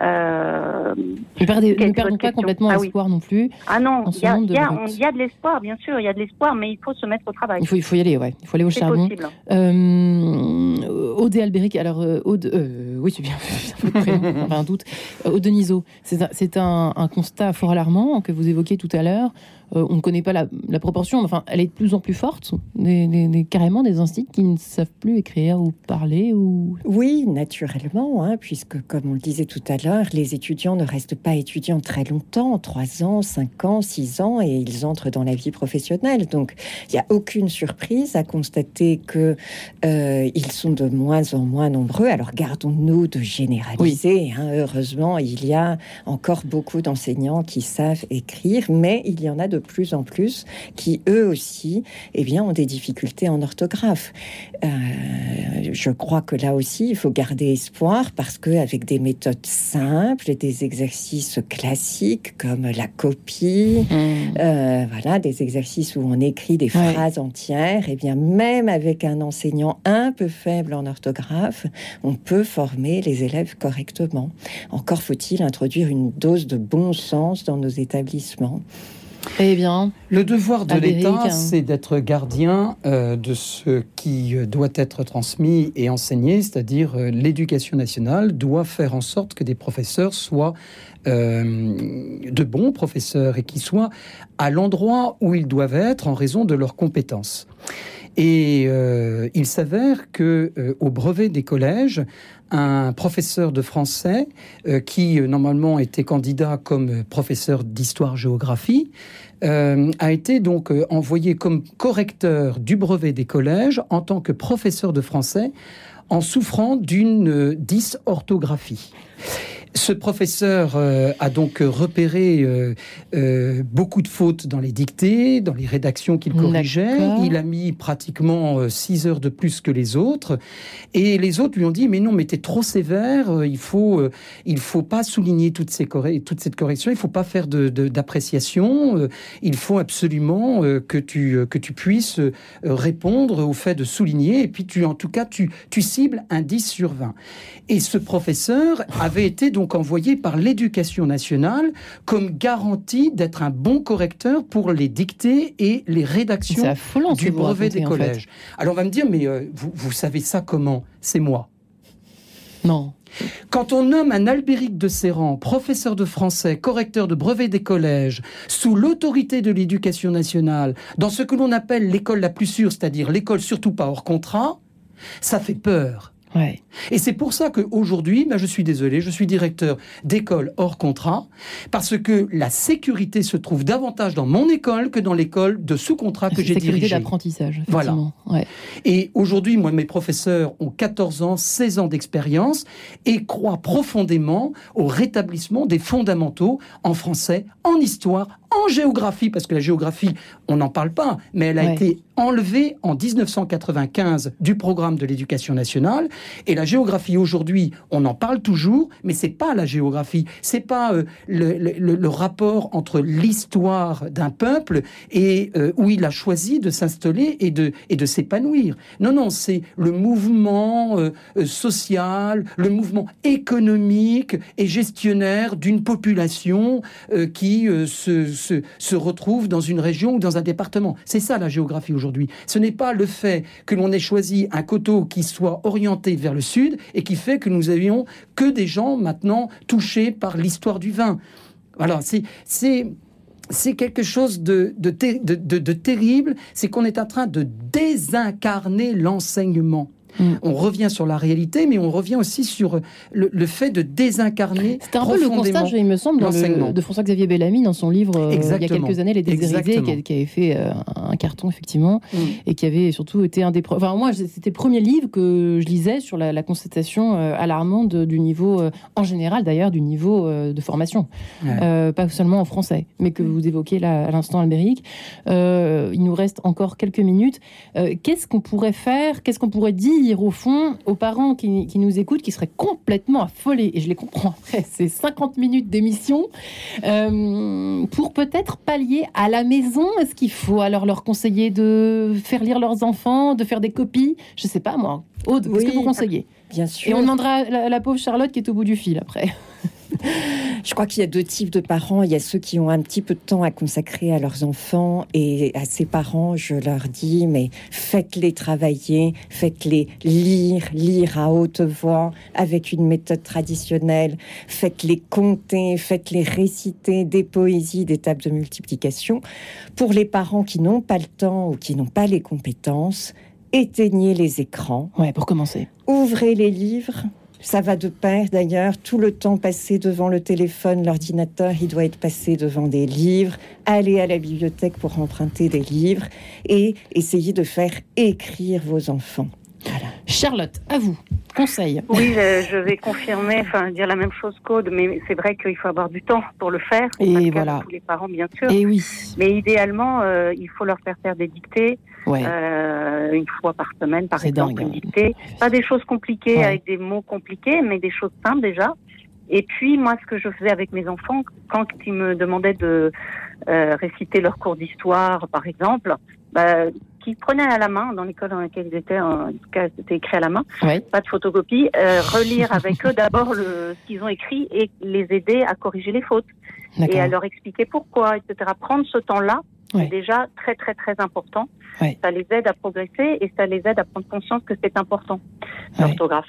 Speaker 1: Euh, ne perdons, pas complètement ah l'espoir non plus.
Speaker 4: Ah non, il y, a, de l'espoir, bien sûr, il y a de l'espoir, mais il faut se mettre au travail.
Speaker 1: Il faut, il faut y aller, ouais. Il faut aller au charbon. Euh, Aude et Albéric, alors euh, Aude, euh, oui, c'est bien, pas un doute. Aude Niso, c'est un, un, constat fort alarmant que vous évoquiez tout à l'heure. Euh, on ne connaît pas la, proportion, mais enfin, elle est de plus en plus forte. Des, carrément des instituts qui ne savent plus écrire ou parler ou...
Speaker 2: Oui, naturellement, hein, puisque comme on le disait tout à l'heure, les étudiants ne restent pas étudiants très longtemps, 3 ans, 5 ans, 6 ans, et ils entrent dans la vie professionnelle. Donc, il n'y a aucune surprise à constater que euh, ils sont de moins en moins nombreux. Alors, gardons-nous de généraliser. Hein. heureusement, il y a encore beaucoup d'enseignants qui savent écrire, mais il y en a de plus en plus qui, eux aussi, eh bien, ont des difficultés en orthographe. Euh, je crois que là aussi, il faut garder espoir parce que avec des méthodes simples et des exercices classiques comme la copie, mmh. euh, voilà, des exercices où on écrit des phrases entières, eh bien, même avec un enseignant un peu faible en orthographe, on peut former les élèves correctement. Encore faut-il introduire une dose de bon sens dans nos établissements.
Speaker 1: Eh bien,
Speaker 3: le devoir de l'État, c'est d'être gardien euh, de ce qui euh, doit être transmis et enseigné, c'est-à-dire euh, l'éducation nationale doit faire en sorte que des professeurs soient de bons professeurs et qu'ils soient à l'endroit où ils doivent être en raison de leurs compétences. Et il s'avère que au brevet des collèges, un professeur de français euh, qui euh, normalement était candidat comme professeur d'histoire-géographie euh, a été donc envoyé comme correcteur du brevet des collèges en tant que professeur de français en souffrant d'une dysorthographie. Ce professeur euh, a donc repéré euh, euh, beaucoup de fautes dans les dictées, dans les rédactions qu'il corrigeait. Il a mis pratiquement euh, six heures de plus que les autres. Et les autres lui ont dit, mais non, mais t'es trop sévère, euh, il faut, euh, il faut pas souligner toutes ces toute cette correction, il faut pas faire de- de- d'appréciation, euh, il faut absolument euh, que, tu, euh, que tu puisses euh, répondre au fait de souligner, et puis tu, en tout cas, tu, tu cibles un 10 sur 20. Et ce professeur avait été donc envoyé par l'éducation nationale comme garantie d'être un bon correcteur pour les dictées et les rédactions
Speaker 1: affolant
Speaker 3: du brevet des
Speaker 1: en fait.
Speaker 3: collèges. Alors on va me dire, mais euh, vous, vous savez ça comment? C'est moi.
Speaker 1: Non.
Speaker 3: Quand on nomme un Albéric de Serran, professeur de français, correcteur de brevet des collèges, sous l'autorité de l'éducation nationale, dans ce que l'on appelle l'école la plus sûre, c'est-à-dire l'école surtout pas hors contrat, ça fait peur.
Speaker 1: Ouais.
Speaker 3: Et c'est pour ça qu'aujourd'hui, ben, je suis désolé, je suis directeur d'école hors contrat, parce que la sécurité se trouve davantage dans mon école que dans l'école de sous-contrat que j'ai
Speaker 1: Sécurité
Speaker 3: dirigée.
Speaker 1: d'apprentissage,
Speaker 3: Voilà.
Speaker 1: Ouais.
Speaker 3: Et aujourd'hui, moi, mes professeurs ont 14 ans, 16 ans d'expérience et croient profondément au rétablissement des fondamentaux en français, en histoire, en géographie, parce que la géographie, on n'en parle pas, mais elle a
Speaker 1: Ouais.
Speaker 3: été enlevée en 1995 du programme de l'éducation nationale. Et la géographie aujourd'hui, on en parle toujours, mais c'est pas la géographie, c'est pas euh, le, le- le rapport entre l'histoire d'un peuple et euh, où il a choisi de s'installer et de, et de s'épanouir. Non, non, c'est le mouvement euh, social, le mouvement économique et gestionnaire d'une population qui se, se, se retrouve dans une région ou dans un département. C'est ça la géographie aujourd'hui. Ce n'est pas le fait que l'on ait choisi un coteau qui soit orienté vers le sud et qui fait que nous avions que des gens maintenant touchés par l'histoire du vin. Voilà, c'est c'est quelque chose de- de- de terrible, c'est qu'on est en train de désincarner l'enseignement.
Speaker 1: Mm.
Speaker 3: On revient sur la réalité, mais on revient aussi sur le, le fait de désincarner
Speaker 1: C'était un peu le constat, il me semble, le- de François-Xavier Bellamy dans son livre euh, il y a quelques années, Les Déshérisés, qui, avait fait euh, un carton, effectivement,
Speaker 3: Mm.
Speaker 1: et qui avait surtout été un des... Enfin, moi, c'était le premier livre que je lisais sur la, la constatation euh, alarmante du niveau, en général d'ailleurs, du niveau de formation.
Speaker 3: Ouais.
Speaker 1: Pas seulement en français, mais que vous évoquez là à l'instant, Albéric. Il nous reste encore quelques minutes. Qu'est-ce qu'on pourrait faire Qu'est-ce qu'on pourrait dire, au fond, aux parents qui, qui nous écoutent, qui seraient complètement affolés. Et je les comprends. Après ces 50 minutes d'émission. euh, pour peut-être pallier à la maison, est-ce qu'il faut alors leur conseiller de faire lire leurs enfants, de faire des copies? Je sais pas, moi. Aude, qu'est-ce que vous conseillez?
Speaker 2: Bien sûr.
Speaker 1: Et on demandera à la, la pauvre Charlotte qui est au bout du fil après.
Speaker 2: Je crois qu'il y a deux types de parents. Il y a ceux qui ont un petit peu de temps à consacrer à leurs enfants et à ces parents, je leur dis, mais faites-les travailler, faites-les lire, lire à haute voix avec une méthode traditionnelle, faites-les compter, faites-les réciter des poésies, des tables de multiplication. Pour les parents qui n'ont pas le temps ou qui n'ont pas les compétences, éteignez les écrans.
Speaker 1: Ouais, pour commencer.
Speaker 2: Ouvrez les livres. Ça va de pair d'ailleurs. Tout le temps passé devant le téléphone, l'ordinateur, il doit être passé devant des livres. Allez à la bibliothèque pour emprunter des livres et essayez de faire écrire vos enfants.
Speaker 1: Charlotte, à vous. Conseil.
Speaker 4: Oui, je, je vais confirmer, enfin dire la même chose qu'Aude, mais c'est vrai qu'il faut avoir du temps pour le faire.
Speaker 1: Et voilà.
Speaker 4: tous les parents, bien sûr.
Speaker 1: Et oui.
Speaker 4: Mais idéalement, euh, il faut leur faire faire des dictées
Speaker 1: Ouais.
Speaker 4: euh, une fois par semaine, par exemple,
Speaker 1: dingue,
Speaker 4: une
Speaker 1: hein.
Speaker 4: dictée. Pas des choses compliquées
Speaker 1: Ouais.
Speaker 4: avec des mots compliqués, mais des choses simples déjà. Et puis moi, ce que je faisais avec mes enfants, quand ils me demandaient de euh, réciter leur cours d'histoire, par exemple, bah, qu'ils prenaient à la main dans l'école dans laquelle ils étaient, en tout cas c'était écrit à la main,
Speaker 1: Ouais.
Speaker 4: pas de photocopie, euh, relire avec eux d'abord le, ce qu'ils ont écrit et les aider à corriger les fautes et à leur expliquer pourquoi, etc. Prendre ce temps-là,
Speaker 1: Ouais.
Speaker 4: c'est déjà très très très important.
Speaker 1: Ouais.
Speaker 4: Ça les aide à progresser et ça les aide à prendre conscience que c'est important,
Speaker 1: Ouais.
Speaker 4: l'orthographe.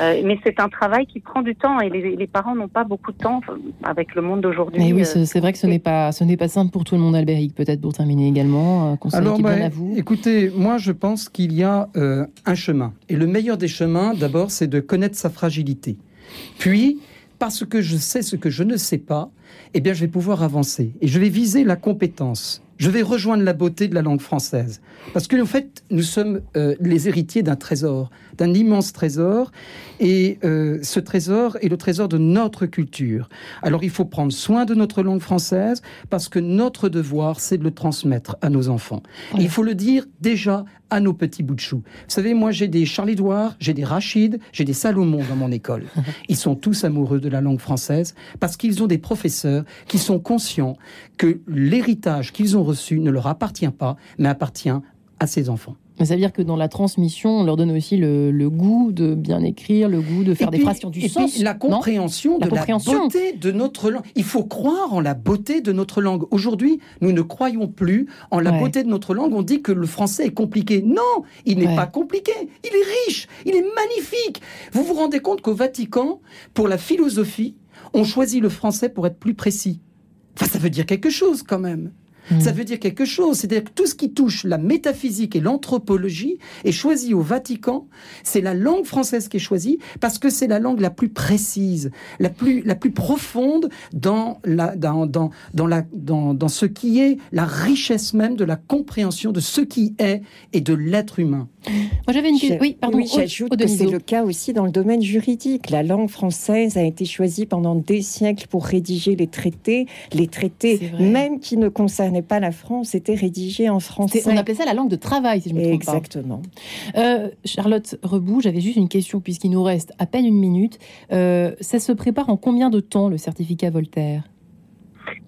Speaker 4: Euh, mais c'est un travail qui prend du temps et les, les parents n'ont pas beaucoup de temps avec le monde d'aujourd'hui.
Speaker 1: Mais oui,
Speaker 4: euh,
Speaker 1: ce- c'est vrai que ce n'est pas, ce n'est pas simple pour tout le monde, Albéric. Peut-être pour terminer également, euh, conseil
Speaker 3: Alors,
Speaker 1: qui
Speaker 3: bah,
Speaker 1: à vous.
Speaker 3: écoutez, moi je pense qu'il y a euh, un chemin. Et le meilleur des chemins, d'abord, c'est de connaître sa fragilité. Puis, parce que je sais ce que je ne sais pas, eh bien, je vais pouvoir avancer. Et je vais viser la compétence. Je vais rejoindre la beauté de la langue française. Parce que, en fait, nous sommes euh, les héritiers d'un trésor, d'un immense trésor. Et euh, ce trésor est le trésor de notre culture. Alors, il faut prendre soin de notre langue française parce que notre devoir, c'est de le transmettre à nos enfants. Il faut le dire déjà à nos petits bouts de chou. Vous savez, moi, j'ai des Charles-Édouard, j'ai des Rachid, j'ai des Salomon dans mon école. Ils sont tous amoureux de la langue française parce qu'ils ont des professeurs qui sont conscients que l'héritage qu'ils ont reçu ne leur appartient pas, mais appartient à ses enfants.
Speaker 1: Ça veut dire que dans la transmission, on leur donne aussi le, le goût de bien écrire, le goût de faire
Speaker 3: Et
Speaker 1: des
Speaker 3: puis-
Speaker 1: phrases qui ont du
Speaker 3: et
Speaker 1: sens.
Speaker 3: puis la compréhension
Speaker 1: La
Speaker 3: de
Speaker 1: compréhension.
Speaker 3: la beauté de notre langue. Il faut croire en la beauté de notre langue. Aujourd'hui, nous ne croyons plus en la
Speaker 1: Ouais.
Speaker 3: beauté de notre langue. On dit que le français est compliqué. Non, il n'est
Speaker 1: Ouais.
Speaker 3: pas compliqué. Il est riche. Il est magnifique. Vous vous rendez compte qu'au Vatican, pour la philosophie, on choisit le français pour être plus précis. Enfin, ça veut dire quelque chose quand même.
Speaker 1: Hmm.
Speaker 3: Ça veut dire quelque chose. C'est-à-dire que tout ce qui touche la métaphysique et l'anthropologie est choisi au Vatican. C'est la langue française qui est choisie parce que c'est la langue la plus précise, la plus, la plus profonde dans, la, dans, dans, dans, la, dans, dans ce qui est la richesse même de la compréhension de ce qui est et de l'être humain.
Speaker 1: Moi, j'avais une question. Oui, pardon.
Speaker 2: Oui, j'ajoute que c'est le cas aussi dans le domaine juridique. La langue française a été choisie pendant des siècles pour rédiger les traités. Les traités, même qui ne concernaient pas la France, étaient rédigés en français.
Speaker 1: On appelait ça la langue de travail, si je me trompe pas.
Speaker 2: Exactement.
Speaker 1: Euh, Charlotte Rebout, j'avais juste une question puisqu'il nous reste à peine une minute. Euh, ça se prépare en combien de temps le certificat Voltaire?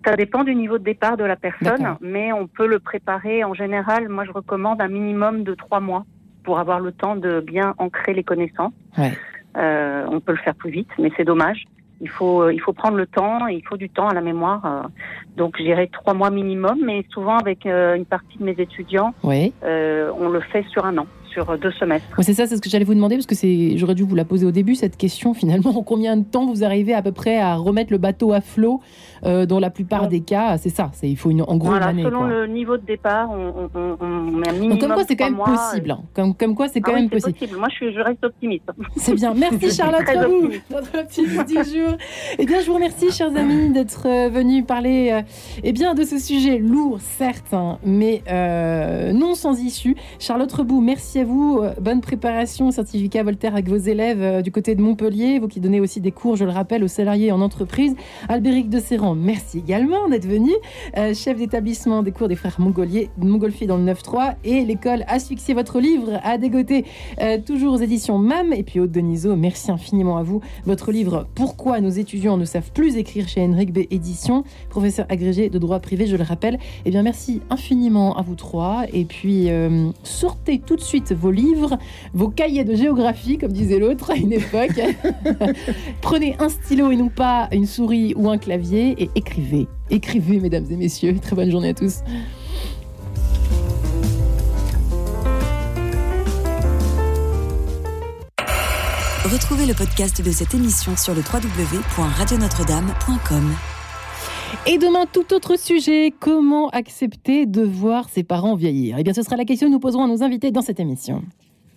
Speaker 4: Ça dépend du niveau de départ de la personne, mais on peut le préparer en général. Moi, je recommande un minimum de trois mois pour avoir le temps de bien ancrer les connaissances.
Speaker 1: Ouais.
Speaker 4: Euh, on peut le faire plus vite, mais c'est dommage. Il faut, il faut prendre le temps, il faut du temps à la mémoire. euh. donc, je dirais trois mois minimum, mais souvent avec euh, une partie de mes étudiants,
Speaker 1: Oui.
Speaker 4: euh, on le fait sur un an, sur deux semestres.
Speaker 1: C'est ça, c'est ce que j'allais vous demander parce que c'est, j'aurais dû vous la poser au début cette question. Finalement, en combien de temps vous arrivez à peu près à remettre le bateau à flot euh, Dans la plupart des cas, c'est ça. C'est il faut une, en gros
Speaker 4: voilà,
Speaker 1: une année.
Speaker 4: selon
Speaker 1: quoi.
Speaker 4: le niveau de départ, on, on, on- on met un minimum.
Speaker 1: Donc, comme quoi, c'est quand même possible.
Speaker 4: et-
Speaker 1: hein. Comme, comme quoi, c'est quand
Speaker 4: Ah
Speaker 1: même possible.
Speaker 4: Moi, je, suis, je reste optimiste.
Speaker 1: C'est bien. Merci Charlotte
Speaker 4: optimiste.
Speaker 1: notre petite du jour. Eh bien, je vous remercie, chers amis, d'être euh, venus parler euh, eh bien, de ce sujet lourd, certes, hein, mais euh, non sans issue. Charlotte Rebout, merci à vous. Euh, Bonne préparation certificat Voltaire avec vos élèves euh, du côté de Montpellier, vous qui donnez aussi des cours, je le rappelle, aux salariés en entreprise. Albéric de Serran, merci également d'être venu. Euh, chef d'établissement des cours des frères Mongolier, Montgolfier dans le 9-3 et l'école Asphyxier votre livre à dégoter, toujours aux éditions MAM. Et puis Aude Denisot, merci infiniment à vous. Votre livre Pourquoi nos étudiants ne savent plus écrire chez Henrik B. Édition, professeur agrégé de droit privé, je le rappelle. Eh bien, merci infiniment à vous trois. Et puis, sortez tout de suite vos livres, vos cahiers de géographie, comme disait l'autre à une époque. Prenez un stylo et non pas une souris ou un clavier et écrivez. Écrivez, mesdames et messieurs. Très bonne journée à tous.
Speaker 7: Retrouvez le podcast de cette émission sur le www.radionotre-dame.com.
Speaker 1: Et demain, tout autre sujet. Comment accepter de voir ses parents vieillir? Eh bien, ce sera la question que nous poserons à nos invités dans cette émission.